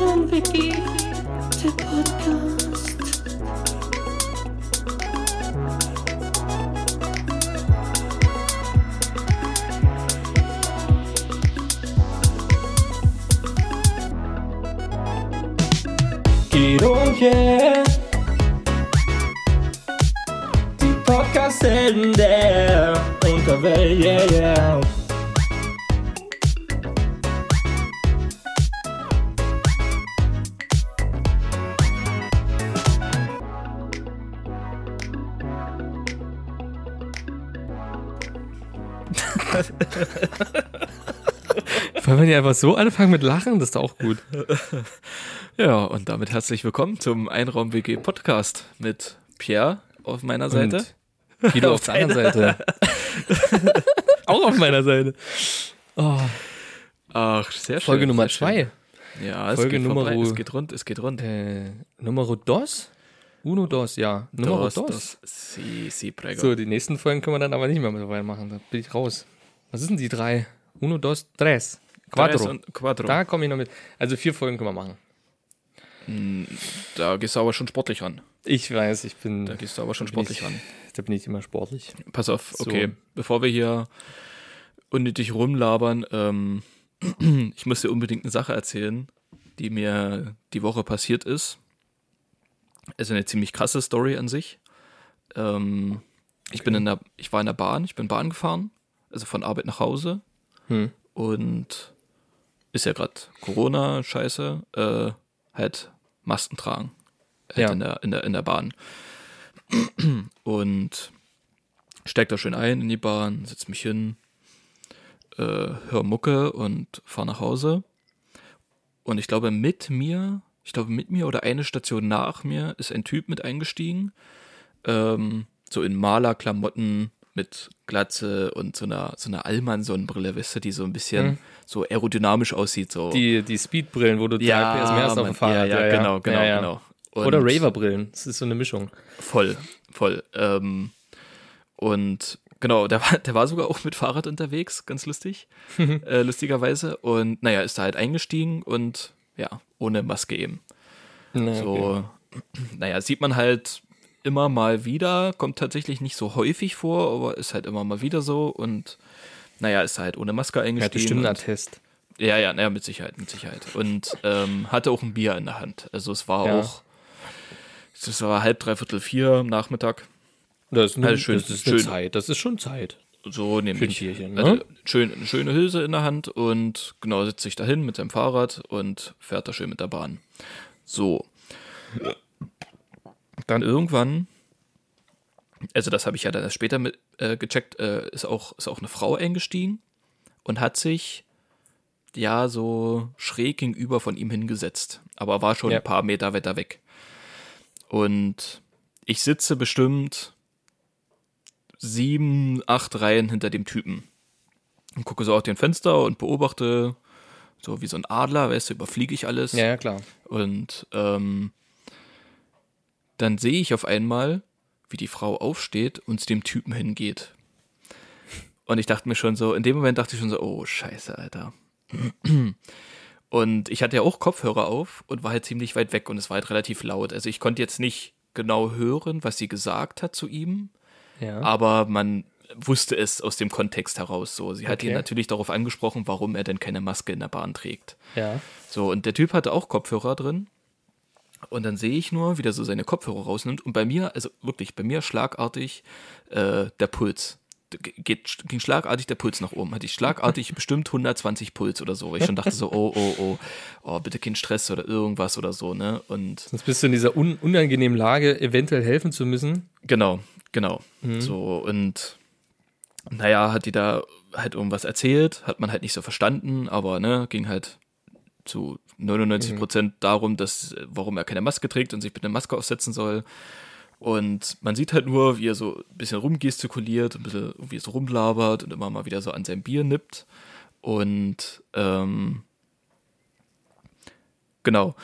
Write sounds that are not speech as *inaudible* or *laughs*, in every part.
Einraum-WG, der Podcast. Guido und yeah. Die Podcast-Helden der Unterwelt, yeah, yeah. Nicht einfach so anfangen mit Lachen? Das ist doch auch gut. *laughs* Ja, und damit herzlich willkommen zum Einraum-WG Podcast mit Pierre auf meiner Seite. Und *laughs* Guido auf der anderen Seite. *laughs* auch auf meiner Seite. Oh, Ach, sehr schön. Folge Nummer schön. zwei. Ja, es Folge geht Nummer vorbei. Es geht rund, es geht rund. Äh, Numero dos? Uno dos, ja. Numero Dos, dos. dos. Si, si, prego. So, die nächsten Folgen können wir dann aber nicht mehr mit dabei machen. Da bin ich raus. Was sind denn die drei? Uno, dos, tres. Und Quattro. Da komme ich noch mit. Also vier Folgen können wir machen. Da gehst du aber schon sportlich ran. Ich weiß, ich bin. Da gehst du aber schon sportlich ich, ran. Da bin ich immer sportlich. Pass auf, So. okay. Bevor wir hier unnötig rumlabern, ähm, *clears throat* ich muss dir unbedingt eine Sache erzählen, die mir die Woche passiert ist. Es ist eine ziemlich krasse Story an sich. Ähm, ich bin in der, ich war in der Bahn, ich bin Bahn gefahren, also von Arbeit nach Hause Hm. und ist ja gerade Corona, Scheiße, äh, halt Masken tragen. Halt Ja. in, der, in, der, in der Bahn. Und steig da schön ein in die Bahn, setz mich hin, äh, hör Mucke und fahr nach Hause. Und ich glaube, mit mir, ich glaube, mit mir oder eine Station nach mir ist ein Typ mit eingestiegen. Ähm, so in Malerklamotten mit Glatze und so einer, so einer Allmann-Sonnenbrille, weißt du, die so ein bisschen Mhm. so aerodynamisch aussieht. So. Die, die Speedbrillen, wo du drei PS mehr hast auf dem Fahrrad. Ja, ja, genau, genau, Ja, ja. genau. Und Oder Raver-Brillen. Das ist so eine Mischung. Voll, voll. Ähm, und genau, der war, der war sogar auch mit Fahrrad unterwegs, ganz lustig, *laughs* äh, lustigerweise. Und naja, ist da halt eingestiegen und ja, ohne Maske eben. Na, So, *clears throat* naja, sieht man halt immer mal wieder, kommt tatsächlich nicht so häufig vor, aber ist halt immer mal wieder so und naja, ist halt ohne Maske Er hat eingestiegen. bestimmt einen Attest. ja, ja, naja, mit Sicherheit, mit Sicherheit. Und ähm, hatte auch ein Bier in der Hand. Also es war Ja. auch, es war halb, dreiviertel vier am Nachmittag. Das ist, eine, Also schön- das ist schön. Zeit. Das ist schon Zeit. So nämlich. Für ein Bierchen, ne? also, schön, eine schöne Hülse in der Hand und genau sitzt sich dahin mit seinem Fahrrad und fährt da schön mit der Bahn. So. Dann irgendwann, also das habe ich ja dann erst später mit, äh, gecheckt, äh, ist, auch, ist auch eine Frau eingestiegen und hat sich ja so schräg gegenüber von ihm hingesetzt, aber war schon Ja. ein paar Meter weiter weg. Und ich sitze bestimmt sieben, acht Reihen hinter dem Typen. Und gucke so aus dem Fenster und beobachte, so wie so ein Adler, weißt du, überfliege ich alles. Ja, ja, klar. Und ähm, dann sehe ich auf einmal, wie die Frau aufsteht und zu dem Typen hingeht. Und ich dachte mir schon so, in dem Moment dachte ich schon so, oh scheiße, Alter. Und ich hatte ja auch Kopfhörer auf und war halt ziemlich weit weg und es war halt relativ laut. Also ich konnte jetzt nicht genau hören, was sie gesagt hat zu ihm, Ja. aber man wusste es aus dem Kontext heraus so. Sie hat ihn natürlich darauf angesprochen, warum er denn keine Maske in der Bahn trägt. ja. So, und der Typ hatte auch Kopfhörer drin. Und dann sehe ich nur, wie der so seine Kopfhörer rausnimmt. Und bei mir, also wirklich, bei mir schlagartig äh, der Puls. Geht, ging schlagartig der Puls nach oben. Hatte ich schlagartig *laughs* bestimmt 120 Puls oder so. Weil ich schon dachte so, oh, oh, oh, oh, bitte kein Stress oder irgendwas oder so, ne? Und Sonst bist du in dieser un unangenehmen Lage, eventuell helfen zu müssen. Genau, genau. So, und naja, hat die da halt irgendwas erzählt, hat man halt nicht so verstanden, aber ne, ging halt zu 99 Prozent darum, dass, warum er keine Maske trägt und sich bitte eine Maske aufsetzen soll. Und man sieht halt nur, wie er so ein bisschen rumgestikuliert, ein bisschen irgendwie so rumlabert und immer mal wieder so an sein Bier nippt. Und ähm, genau.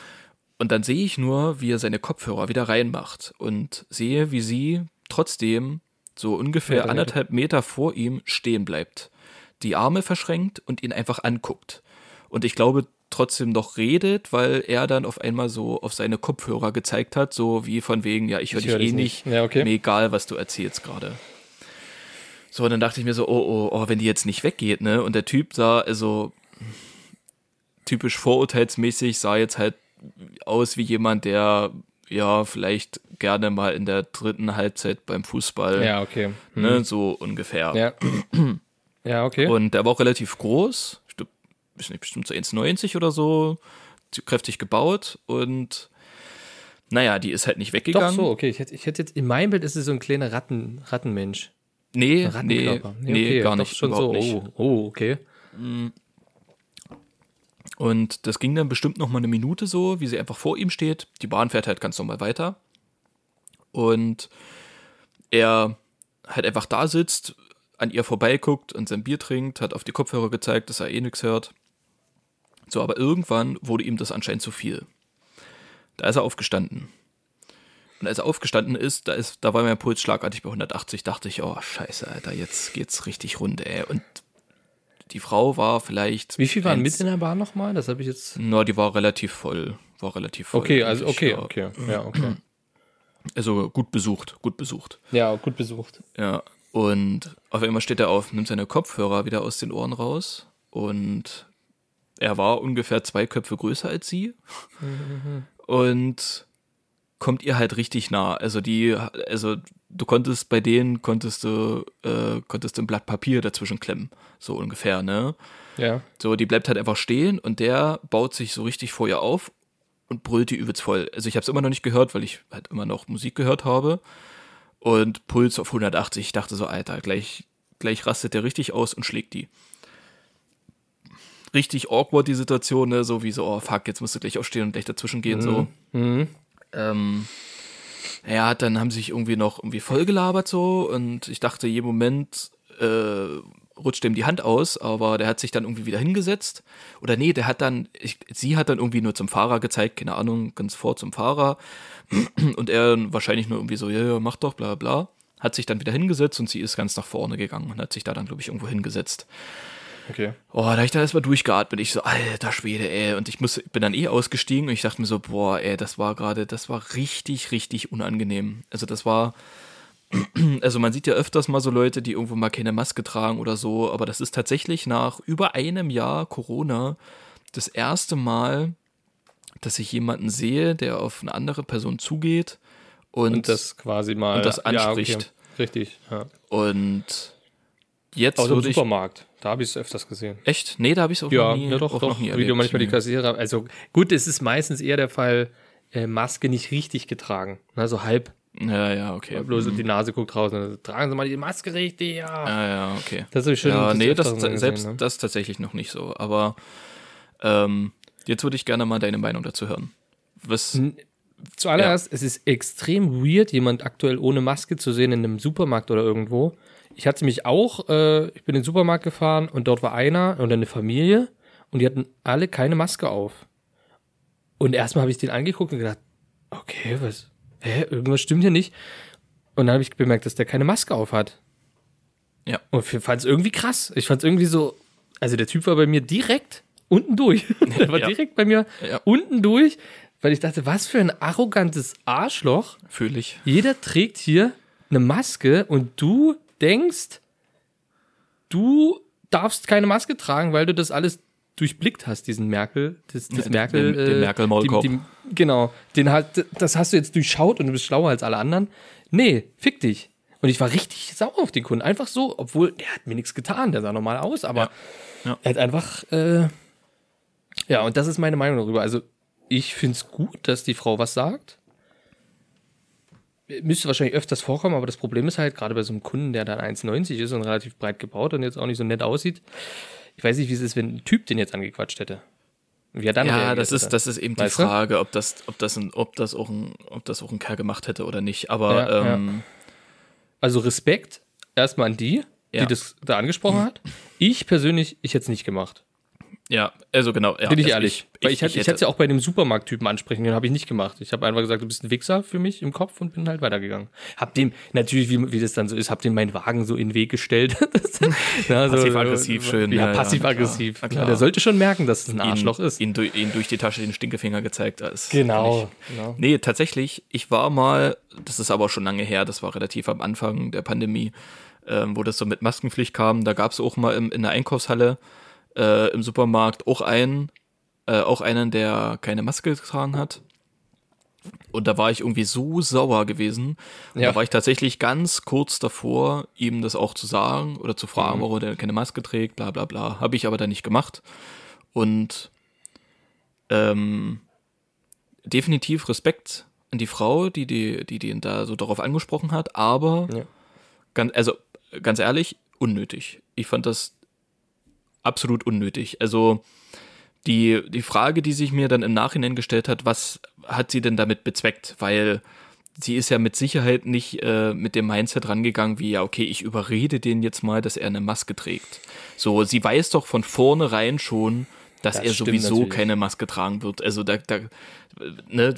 Und dann sehe ich nur, wie er seine Kopfhörer wieder reinmacht und sehe, wie sie trotzdem so ungefähr Meter, anderthalb Meter vor ihm stehen bleibt, die Arme verschränkt und ihn einfach anguckt. Und ich glaube, trotzdem noch redet, weil er dann auf einmal so auf seine Kopfhörer gezeigt hat, so wie von wegen, ja, ich höre Ich dich hör eh nicht, nicht. Ja, okay. mir egal, was du erzählst gerade. So, und dann dachte ich mir so, oh, oh, oh, wenn die jetzt nicht weggeht, ne? Und der Typ sah, also typisch vorurteilsmäßig, sah jetzt halt aus wie jemand, der ja vielleicht gerne mal in der dritten Halbzeit beim Fußball, Ja, okay. Hm. ne, so ungefähr. Ja. ja, okay. Und der war auch relativ groß, ich nicht, bestimmt so 1,90 oder so, kräftig gebaut und naja, die ist halt nicht Doch weggegangen. so, okay. Ich hätte, ich hätte jetzt, in meinem Bild ist es so ein kleiner Ratten, Rattenmensch. Nee, nee, Rattenkörper. nee, okay, gar doch nicht. Schon so, nicht. oh, oh, okay. Und das ging dann bestimmt noch mal eine Minute so, wie sie einfach vor ihm steht. Die Bahn fährt halt ganz normal weiter. Und er halt einfach da sitzt, an ihr vorbeiguckt und sein Bier trinkt, hat auf die Kopfhörer gezeigt, dass er eh nichts hört. So, aber irgendwann wurde ihm das anscheinend zu viel. Da ist er aufgestanden. Und als er aufgestanden ist, da, ist, da war mein Puls schlagartig bei 180, dachte ich, oh scheiße, Alter, jetzt geht's richtig rund, ey. Und die Frau war vielleicht. Wie viel waren mit in der Bahn nochmal? Das habe ich jetzt. na, die war relativ voll. War relativ voll. Okay, also okay, ja. okay. Ja, okay. Also gut besucht, gut besucht. Ja, gut besucht. Ja. Und auf einmal steht er auf, nimmt seine Kopfhörer wieder aus den Ohren raus und er war ungefähr zwei Köpfe größer als sie und kommt ihr halt richtig nah. Also die, also du konntest bei denen konntest du, äh, konntest ein Blatt Papier dazwischen klemmen, so ungefähr, ne? Ja. So, die bleibt halt einfach stehen und der baut sich so richtig vor ihr auf und brüllt die übelst voll. Also ich habe es immer noch nicht gehört, weil ich halt immer noch Musik gehört habe. Und Puls auf 180. Ich dachte so, Alter, gleich, gleich rastet der richtig aus und schlägt die. Richtig awkward die Situation, ne? so wie so, oh fuck, jetzt musst du gleich aufstehen und gleich dazwischen gehen, so. Mhm. Ähm, ja, dann haben sie sich irgendwie noch irgendwie vollgelabert so und ich dachte, jeden Moment äh, rutscht ihm die Hand aus, aber der hat sich dann irgendwie wieder hingesetzt. Oder nee, der hat dann, ich, sie hat dann irgendwie nur zum Fahrer gezeigt, keine Ahnung, ganz vor zum Fahrer. *clears throat* Und er wahrscheinlich nur irgendwie so, ja, ja, mach doch, bla bla. Hat sich dann wieder hingesetzt und sie ist ganz nach vorne gegangen und hat sich da dann, glaube ich, irgendwo hingesetzt. Okay. Oh, da ich dann erstmal durchgeatmet. Ich so, alter Schwede, ey. Und ich muss, bin dann eh ausgestiegen und ich dachte mir so, boah, ey, das war gerade, das war richtig, richtig unangenehm. Also das war, *clears throat* also man sieht ja öfters mal so Leute, die irgendwo mal keine Maske tragen oder so, aber das ist tatsächlich nach über einem Jahr Corona das erste Mal, dass ich jemanden sehe, der auf eine andere Person zugeht und, Und das quasi mal. und das anspricht. Ja, okay. Richtig, ja. und jetzt würde ich, Supermarkt. Da habe ich es öfters gesehen. echt? Nee, da habe ich es auch Ja, noch nie, ja doch, auch doch. noch nie Wie erlebt. du manchmal die. Kassierer. Also gut, es ist meistens eher der Fall, äh, Maske nicht richtig getragen. Also halb. Ja, ja, okay. Bloß die Nase guckt raus. und dann Tragen Sie mal die Maske richtig, ja. Ah, ja, okay. Das ich schon. ja, nee, das, Öfteren selbst gesehen, ne? das tatsächlich noch nicht so. Aber ähm, jetzt würde ich gerne mal deine Meinung dazu hören. Was, Zuallererst, es ist extrem weird, jemand aktuell ohne Maske zu sehen in einem Supermarkt oder irgendwo. Ich hatte mich auch, äh, ich bin in den Supermarkt gefahren und dort war einer oder eine Familie und die hatten alle keine Maske auf. Und erstmal habe ich den angeguckt und gedacht, okay, was, hä, irgendwas stimmt hier nicht. Und dann habe ich bemerkt, dass der keine Maske auf hat. Ja. Und ich fand es irgendwie krass. Ich fand es irgendwie so, also der Typ war bei mir direkt unten durch. *laughs* *laughs* der war Ja. direkt bei mir Ja. unten durch, weil ich dachte, was für ein arrogantes Arschloch. fühle ich? Jeder trägt hier eine Maske und du denkst, du darfst keine Maske tragen, weil du das alles durchblickt hast, diesen Merkel, das, das Ja, Merkel, den- den äh, Merkel-Maulkorb. die- die- Genau, den hat, das hast du jetzt durchschaut und du bist schlauer als alle anderen. Nee, fick dich. Und ich war richtig sauer auf den Kunden. Einfach so, obwohl der hat mir nichts getan, der sah normal aus, aber Ja. Ja. er hat einfach, äh, ja, und das ist meine Meinung darüber. Also, ich finde es gut, dass die Frau was sagt. Müsste wahrscheinlich öfters vorkommen, aber das Problem ist halt, gerade bei so einem Kunden, der dann 1,90 ist und relativ breit gebaut und jetzt auch nicht so nett aussieht, ich weiß nicht, wie es ist, wenn ein Typ den jetzt angequatscht hätte. Wie er dann Ja, das ist, hätte. das ist eben die Weißt du? Frage, ob das, ob das ein, ob das auch ein, ob das auch ein Kerl gemacht hätte oder nicht. Aber Ja, ähm, Also Respekt erstmal an die, Ja. die das da angesprochen hat. Ich persönlich, ich hätte es nicht gemacht. Ja, also genau. Ja, Bin ich also ehrlich. Ich, Weil ich, hätte, ich hätte es ja auch bei dem Supermarkttypen ansprechen können, habe ich nicht gemacht. Ich habe einfach gesagt, du bist ein Wichser für mich im Kopf und bin halt weitergegangen. Hab dem, natürlich, wie, wie das dann so ist, hab dem meinen Wagen so in den Weg gestellt. *laughs* ja, so- Passiv-aggressiv schön, Ja, ja, passiv-aggressiv. Ja, der sollte schon merken, dass es ein Arschloch ihn, ist. Ihn, durch- ihn durch die Tasche den Stinkefinger gezeigt. Das Genau. genau. Nee, tatsächlich, ich war mal, das ist aber schon lange her, das war relativ am Anfang der Pandemie, ähm, wo das so mit Maskenpflicht kam. Da gab es auch mal im, in der Einkaufshalle äh, im Supermarkt auch einen, äh, auch einen, der keine Maske getragen hat. Und da war ich irgendwie so sauer gewesen. Und Ja. da war ich tatsächlich ganz kurz davor, ihm das auch zu sagen oder zu Mhm. fragen, warum er keine Maske trägt, bla bla bla. Habe ich aber dann nicht gemacht. Und ähm, definitiv Respekt an die Frau, die, die, die den da so darauf angesprochen hat, aber Ja. ganz, also ganz ehrlich, unnötig. Ich fand das absolut unnötig. Also die, die Frage, die sich mir dann im Nachhinein gestellt hat, was hat sie denn damit bezweckt? Weil sie ist ja mit Sicherheit nicht äh, mit dem Mindset rangegangen, wie ja, okay, ich überrede den jetzt mal, dass er eine Maske trägt. So, sie weiß doch von vornherein schon, dass Das er sowieso natürlich. keine Maske tragen wird. Also da, da ne,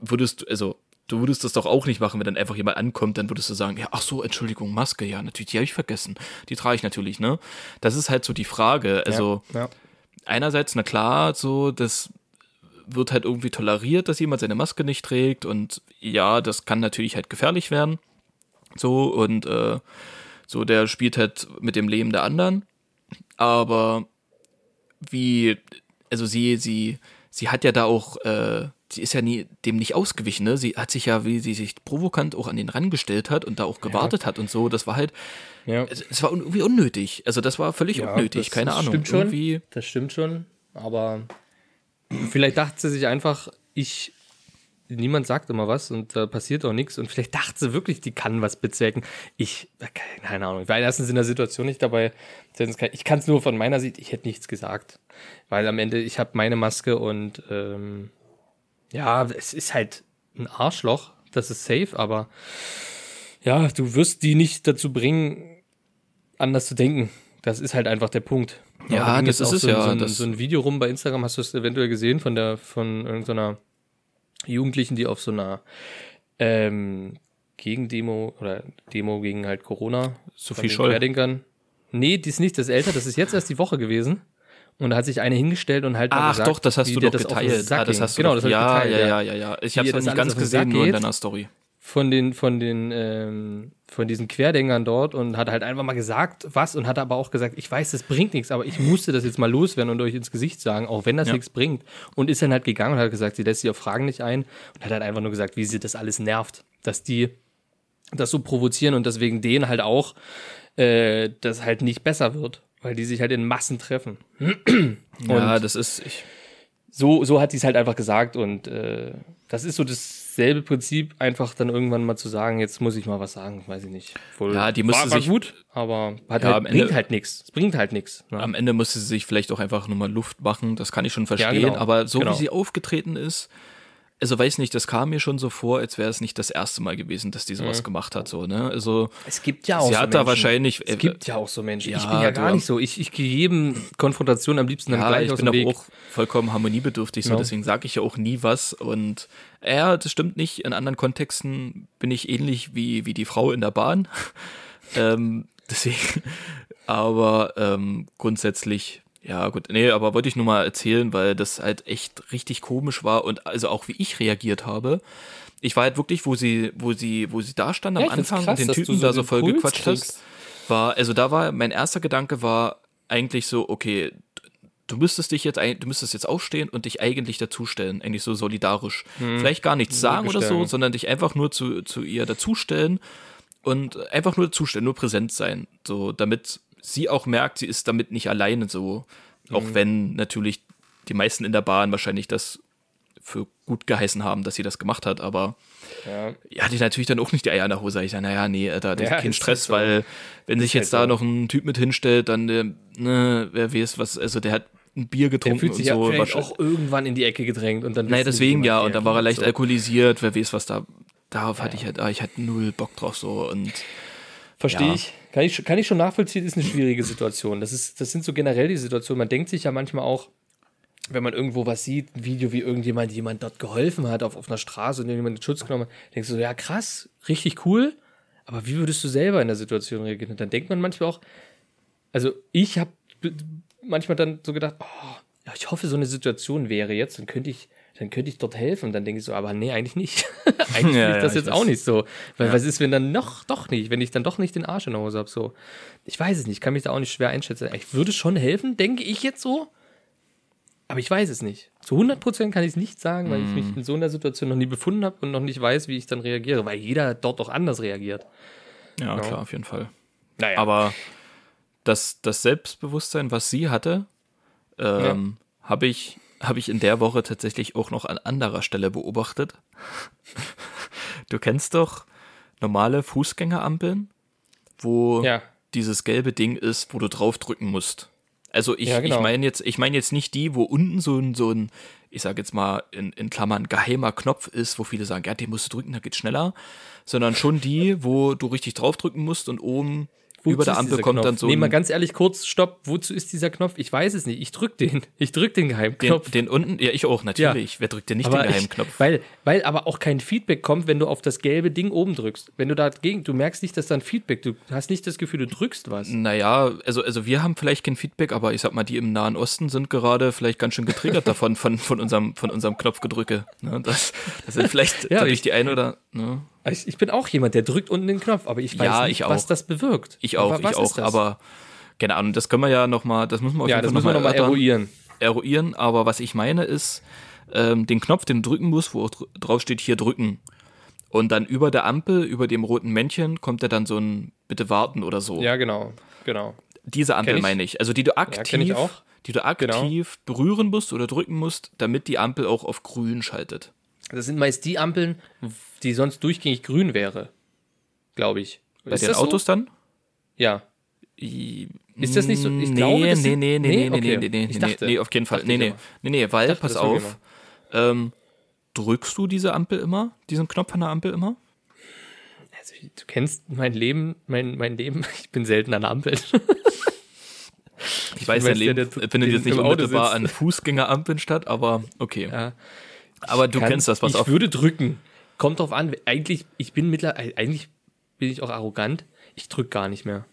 würdest du, also du würdest das doch auch nicht machen, wenn dann einfach jemand ankommt, dann würdest du sagen, ja, ach so, Entschuldigung, Maske, ja, natürlich, die habe ich vergessen. Die trage ich natürlich, ne? Das ist halt so die Frage. Also ja. einerseits, na klar, so, das wird halt irgendwie toleriert, dass jemand seine Maske nicht trägt und ja, das kann natürlich halt gefährlich werden. So, und äh, so, der spielt halt mit dem Leben der anderen. Aber wie, also sie, sie, sie hat ja da auch, äh, sie ist ja nie, dem nicht ausgewichen, ne? Sie hat sich ja, wie sie sich provokant auch an den rangestellt hat und da auch gewartet hat und so, das war halt, ja. es, es war irgendwie unnötig. Also das war völlig Ja, unnötig, das- keine das Ahnung. Stimmt schon. Irgendwie, Das stimmt schon. Aber vielleicht dachte sie sich einfach, ich. Niemand sagt immer was und da passiert auch nichts. Und vielleicht dachte sie wirklich, die kann was bezwecken. Ich, keine Ahnung, ich war erstens in der Situation nicht dabei. Ich kann es nur von meiner Sicht, ich hätte nichts gesagt. Weil am Ende, ich habe meine Maske und ähm, ja, es ist halt ein Arschloch, das ist safe, aber ja, du wirst die nicht dazu bringen, anders zu denken. Das ist halt einfach der Punkt. Ja, Da das ist es so, ja, So ein, so ein Video rum bei Instagram, hast du es eventuell gesehen von der von irgendeiner Jugendlichen, die auf so einer ähm, Gegendemo oder Demo gegen halt Corona. Sophie Scholl. Querdenkern. Nee, die ist nicht das älter, das ist jetzt erst die Woche gewesen. Und da hat sich eine hingestellt und halt Ach gesagt, doch, das hast du doch das geteilt. Ah, das hast du genau, das ja, geteilt, ja, ja, ja, ja. Ich habe es das nicht ganz gesehen, nur in deiner Story. von den von den ähm, von diesen Querdenkern dort und hat halt einfach mal gesagt, was und hat aber auch gesagt, ich weiß, das bringt nichts, aber ich musste das jetzt mal loswerden und euch ins Gesicht sagen, auch wenn das Ja. nichts bringt. Und ist dann halt gegangen und hat gesagt, sie lässt sich auf Fragen nicht ein und hat halt einfach nur gesagt, wie sie das alles nervt, dass die das so provozieren und deswegen denen halt auch äh, das halt nicht besser wird, weil die sich halt in Massen treffen. *clears throat* Ja, das ist, ich, So, so hat sie es halt einfach gesagt und äh, das ist so dasselbe Prinzip, einfach dann irgendwann mal zu sagen, jetzt muss ich mal was sagen, weiß ich nicht. Wohl, Ja, die müsste war, war sich- gut, aber hat Ja, halt, am Ende- bringt halt nichts. Es bringt halt nichts. Ne? am Ende musste sie sich vielleicht auch einfach nochmal Luft machen, das kann ich schon verstehen, genau, aber so genau. wie sie aufgetreten ist, also weiß nicht, das kam mir schon so vor, als wäre es nicht das erste Mal gewesen, dass die sowas Mhm. gemacht hat, so, ne, also, Es gibt ja auch sie so hat da Menschen. wahrscheinlich, Es gibt ja auch so Menschen. ich ja, bin ja gar nicht so. Ich, ich gehe jedem Konfrontation am liebsten dann ja, gleich ich aus bin dem doch Weg. auch vollkommen harmoniebedürftig, so, Ja. deswegen sage ich ja auch nie was und ja, das stimmt nicht, in anderen Kontexten bin ich ähnlich wie, wie die Frau in der Bahn, *laughs* ähm, deswegen, aber ähm, grundsätzlich, ja gut, nee, aber wollte ich nur mal erzählen, weil das halt echt richtig komisch war und also auch wie ich reagiert habe. Ich war halt wirklich, wo sie, wo sie, wo sie da stand am Ja, Anfang krass, und den Typen so da so voll Puls gequatscht hat, kriegst. war, also da war, mein erster Gedanke war eigentlich so, okay, du müsstest dich jetzt, ein- du müsstest jetzt aufstehen und dich eigentlich dazustellen, eigentlich so solidarisch. Vielleicht gar nichts sagen oder so, sondern dich einfach nur zu, zu ihr dazustellen und einfach nur dazustellen, nur präsent sein, so, damit sie auch merkt, sie ist damit nicht alleine so, auch wenn natürlich die meisten in der Bahn wahrscheinlich das für gut geheißen haben, dass sie das gemacht hat, aber Ja. ja, hatte ich natürlich dann auch nicht die Eier in der Hose. Ich dachte, naja, nee, Alter, das Ja, *laughs* kein Stress, halt so. weil wenn sich jetzt halt da so. noch ein Typ mit hinstellt, dann, äh, ne, wer weiß was, also der hat ein Bier Der getrunken fühlt sich und ja so. auch irgendwann in die Ecke gedrängt und dann. Naja, die, deswegen ja, und dann war er leicht so. alkoholisiert, wer weiß was da, darauf hatte ich halt, ah, ich hatte null Bock drauf so und Verstehe Ja. ich. Kann ich. Kann ich schon nachvollziehen, ist eine schwierige Situation. Das, ist, das sind so generell die Situationen. Man denkt sich ja manchmal auch, wenn man irgendwo was sieht, ein Video, wie irgendjemand jemand dort geholfen hat auf, auf einer Straße und jemand den Schutz genommen hat, denkst du, so, ja krass, richtig cool, aber wie würdest du selber in der Situation reagieren? Und dann denkt man manchmal auch, also ich habe manchmal dann so gedacht, oh, ja, ich hoffe, so eine Situation wäre jetzt, dann könnte ich, dann könnte ich dort helfen. Dann denke ich so, aber nee, eigentlich nicht. *laughs* *laughs* eigentlich Ja, will ich ja, das ich jetzt weiß. auch nicht so. Weil was ist, wenn dann noch, doch nicht, wenn ich dann doch nicht den Arsch in der Hose habe, so. Ich weiß es nicht, kann mich da auch nicht schwer einschätzen. Ich würde schon helfen, denke ich jetzt so. Aber ich weiß es nicht. Zu 100% kann ich es nicht sagen, weil ich Mhm. mich in so einer Situation noch nie befunden habe und noch nicht weiß, wie ich dann reagiere, weil jeder dort auch anders reagiert. Ja, Ja. klar, auf jeden Fall. Naja. Aber das, das Selbstbewusstsein, was sie hatte, ähm, habe ich, hab ich in der Woche tatsächlich auch noch an anderer Stelle beobachtet. Du kennst doch normale Fußgängerampeln, wo Ja. dieses gelbe Ding ist, wo du draufdrücken musst. Also ich, Ja, genau. ich meine jetzt, ich meine jetzt nicht die, wo unten so ein, so ein, ich sage jetzt mal in, in Klammern geheimer Knopf ist, wo viele sagen, ja, den musst du drücken, da geht's schneller, sondern schon die, wo du richtig draufdrücken musst und oben Wozu über der Ampel kommt Knopf? dann so Nee, mal ein, ganz ehrlich, kurz, stopp. Wozu ist dieser Knopf? Ich weiß es nicht. Ich drück den. Ich drück den den, Geheimknopf. den unten, ja ich auch natürlich. Wer drückt denn nicht aber den ich, Geheimknopf? weil, weil aber auch kein Feedback kommt, wenn du auf das gelbe Ding oben drückst. Wenn du dagegen, du merkst nicht, dass da ein Feedback, du hast nicht das Gefühl, du drückst was. Naja, also, also wir haben vielleicht kein Feedback, aber ich sag mal, die im Nahen Osten sind gerade vielleicht ganz schön getriggert *laughs* davon, von, von unserem, von unserem Knopfgedrücke. Ne? Das, das sind vielleicht Ja, dadurch ich- die ein oder, ne? Ich, ich bin auch jemand, der drückt unten den Knopf, aber ich weiß Ja, nicht, ich was das bewirkt. Ich auch, aber ich auch, das? aber keine Ahnung, das können wir ja nochmal, das müssen wir auf ja, jeden Fall müssen wir noch mal nochmal eruieren. eruieren, aber was ich meine ist, ähm, den Knopf, den du drücken musst, wo drauf steht, hier drücken. Und dann über der Ampel, über dem roten Männchen, kommt ja dann so ein Bitte warten oder so. Ja, genau, genau. Diese Ampel ich. meine ich. Also die du aktiv, ich auch. Genau. die du aktiv berühren musst oder drücken musst, damit die Ampel auch auf grün schaltet. Das sind meist die Ampeln, die sonst durchgängig grün wäre, glaube ich. Bei ist den Autos dann? So? Ja. I- Ist das nicht so? Ich nee, glaube, nee, nee, nee, nee? nee, nee, Okay. nee, nee, Ich nee, dachte. nee, auf keinen Fall. Nee, ich nee, nee, nee, weil, dachte, pass auf, ähm, drückst du diese Ampel immer, diesen Knopf an der Ampel immer? Also, du kennst mein Leben, mein, mein Leben. *laughs* Ich bin selten an der Ampel. *laughs* Ich weiß, weiß, dein Leben der, der findet jetzt nicht unmittelbar an Fußgängerampeln statt, aber okay. Ja. aber du Kann- kennst das, was ich auf. würde drücken. Kommt drauf an. Eigentlich, ich bin mittlerweile, eigentlich bin ich auch arrogant. Ich drück gar nicht mehr.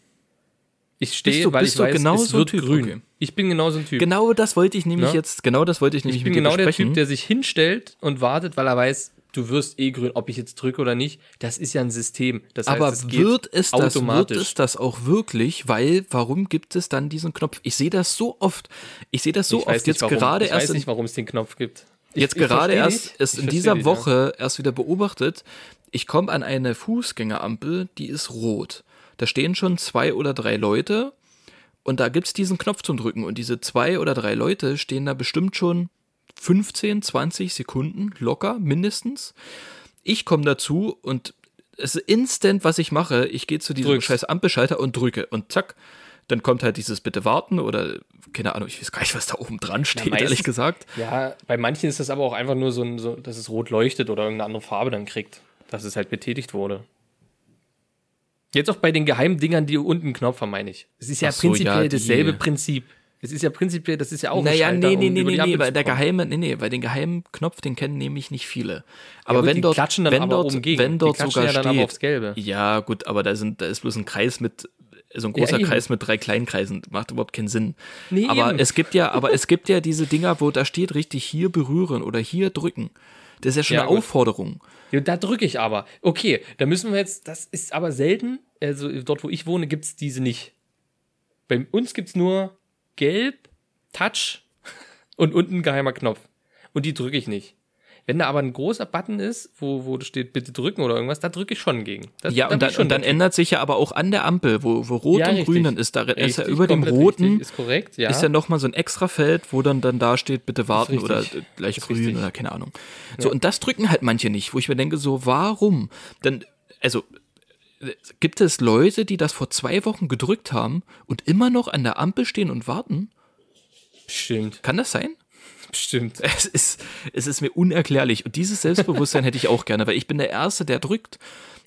Ich stehe, du- weil ich weiß, genau es so wird Typ? grün. Okay. Ich bin genau so ein Typ. Genau das wollte ich nämlich Ne? jetzt, genau das wollte ich nämlich ich bin genau der. Typ, der sich hinstellt und wartet, weil er weiß, du wirst eh grün, ob ich jetzt drücke oder nicht. Das ist ja ein System. Das heißt, Aber es wird es, das, wird automatisch. es das auch wirklich? Weil, warum gibt es dann diesen Knopf? Ich sehe das so oft. Ich sehe das so ich weiß oft. Jetzt warum. gerade ich erst weiß in, nicht, warum es den Knopf gibt. Ich- jetzt ich gerade versteh erst dich. ist Ich in dieser dich, ja. Woche erst wieder beobachtet. Ich komme an eine Fußgängerampel, die ist rot. Da stehen schon zwei oder drei Leute und da gibt's diesen Knopf zum Drücken und diese zwei oder drei Leute stehen da bestimmt schon 15, 20 Sekunden locker mindestens. Ich komme dazu und es ist instant, was ich mache. Ich gehe zu diesem Drückst. scheiß Ampelschalter und drücke und zack. Dann kommt halt dieses Bitte warten oder keine Ahnung, ich weiß gar nicht, was da oben dran steht, meistens- ehrlich gesagt. Ja, bei manchen ist das aber auch einfach nur so, ein, so, dass es rot leuchtet oder irgendeine andere Farbe dann kriegt, dass es halt betätigt wurde. Jetzt auch bei den geheimen Dingern, die unten Knopf haben, meine ich. Es ist ja so, prinzipiell ja, dasselbe Prinzip. Es ist ja prinzipiell, das ist ja auch Naja, ein Schalter, nee, nee, um nee, nee, nee, zu der geheime, nee, nee, weil den geheimen Knopf, den kennen nämlich nicht viele. Aber gut, wenn dort, wenn aber dort, wenn dort klatschen sogar ja dann steht, aber aufs Gelbe. ja, gut, aber da sind, da ist bloß ein Kreis mit, so ein großer eben. Kreis mit drei kleinen Kreisen, macht überhaupt keinen Sinn. Nee, aber eben. es gibt ja, *laughs* aber es gibt ja diese Dinger, wo da steht richtig hier berühren oder hier drücken. Das ist ja schon Ja, eine gut. Aufforderung. Ja, da drücke ich aber. Okay, da müssen wir jetzt, das ist aber selten, also dort, wo ich wohne, gibt's diese nicht. Bei uns gibt's nur gelb, Touch und unten geheimer Knopf. Und die drücke ich nicht. Wenn da aber ein großer Button ist, wo, wo steht, bitte drücken oder irgendwas, da drücke ich schon gegen. Das, Ja, da und dann, und dann ändert sich ja aber auch an der Ampel, wo, wo rot Ja, und richtig. grün dann ist, da ist ja Richtig, über dem roten, richtig, ist korrekt, ja. ist ja nochmal so ein extra Feld, wo dann, dann da steht, bitte warten richtig. oder gleich Ist grün richtig. oder keine Ahnung. So, und das drücken halt manche nicht, wo ich mir denke, so, warum? Denn, also, äh, gibt es Leute, die das vor zwei Wochen gedrückt haben und immer noch an der Ampel stehen und warten? Bestimmt, Kann das sein? Bestimmt. *laughs* Es ist, es ist mir unerklärlich. Und dieses Selbstbewusstsein hätte ich auch gerne, weil ich bin der Erste, der drückt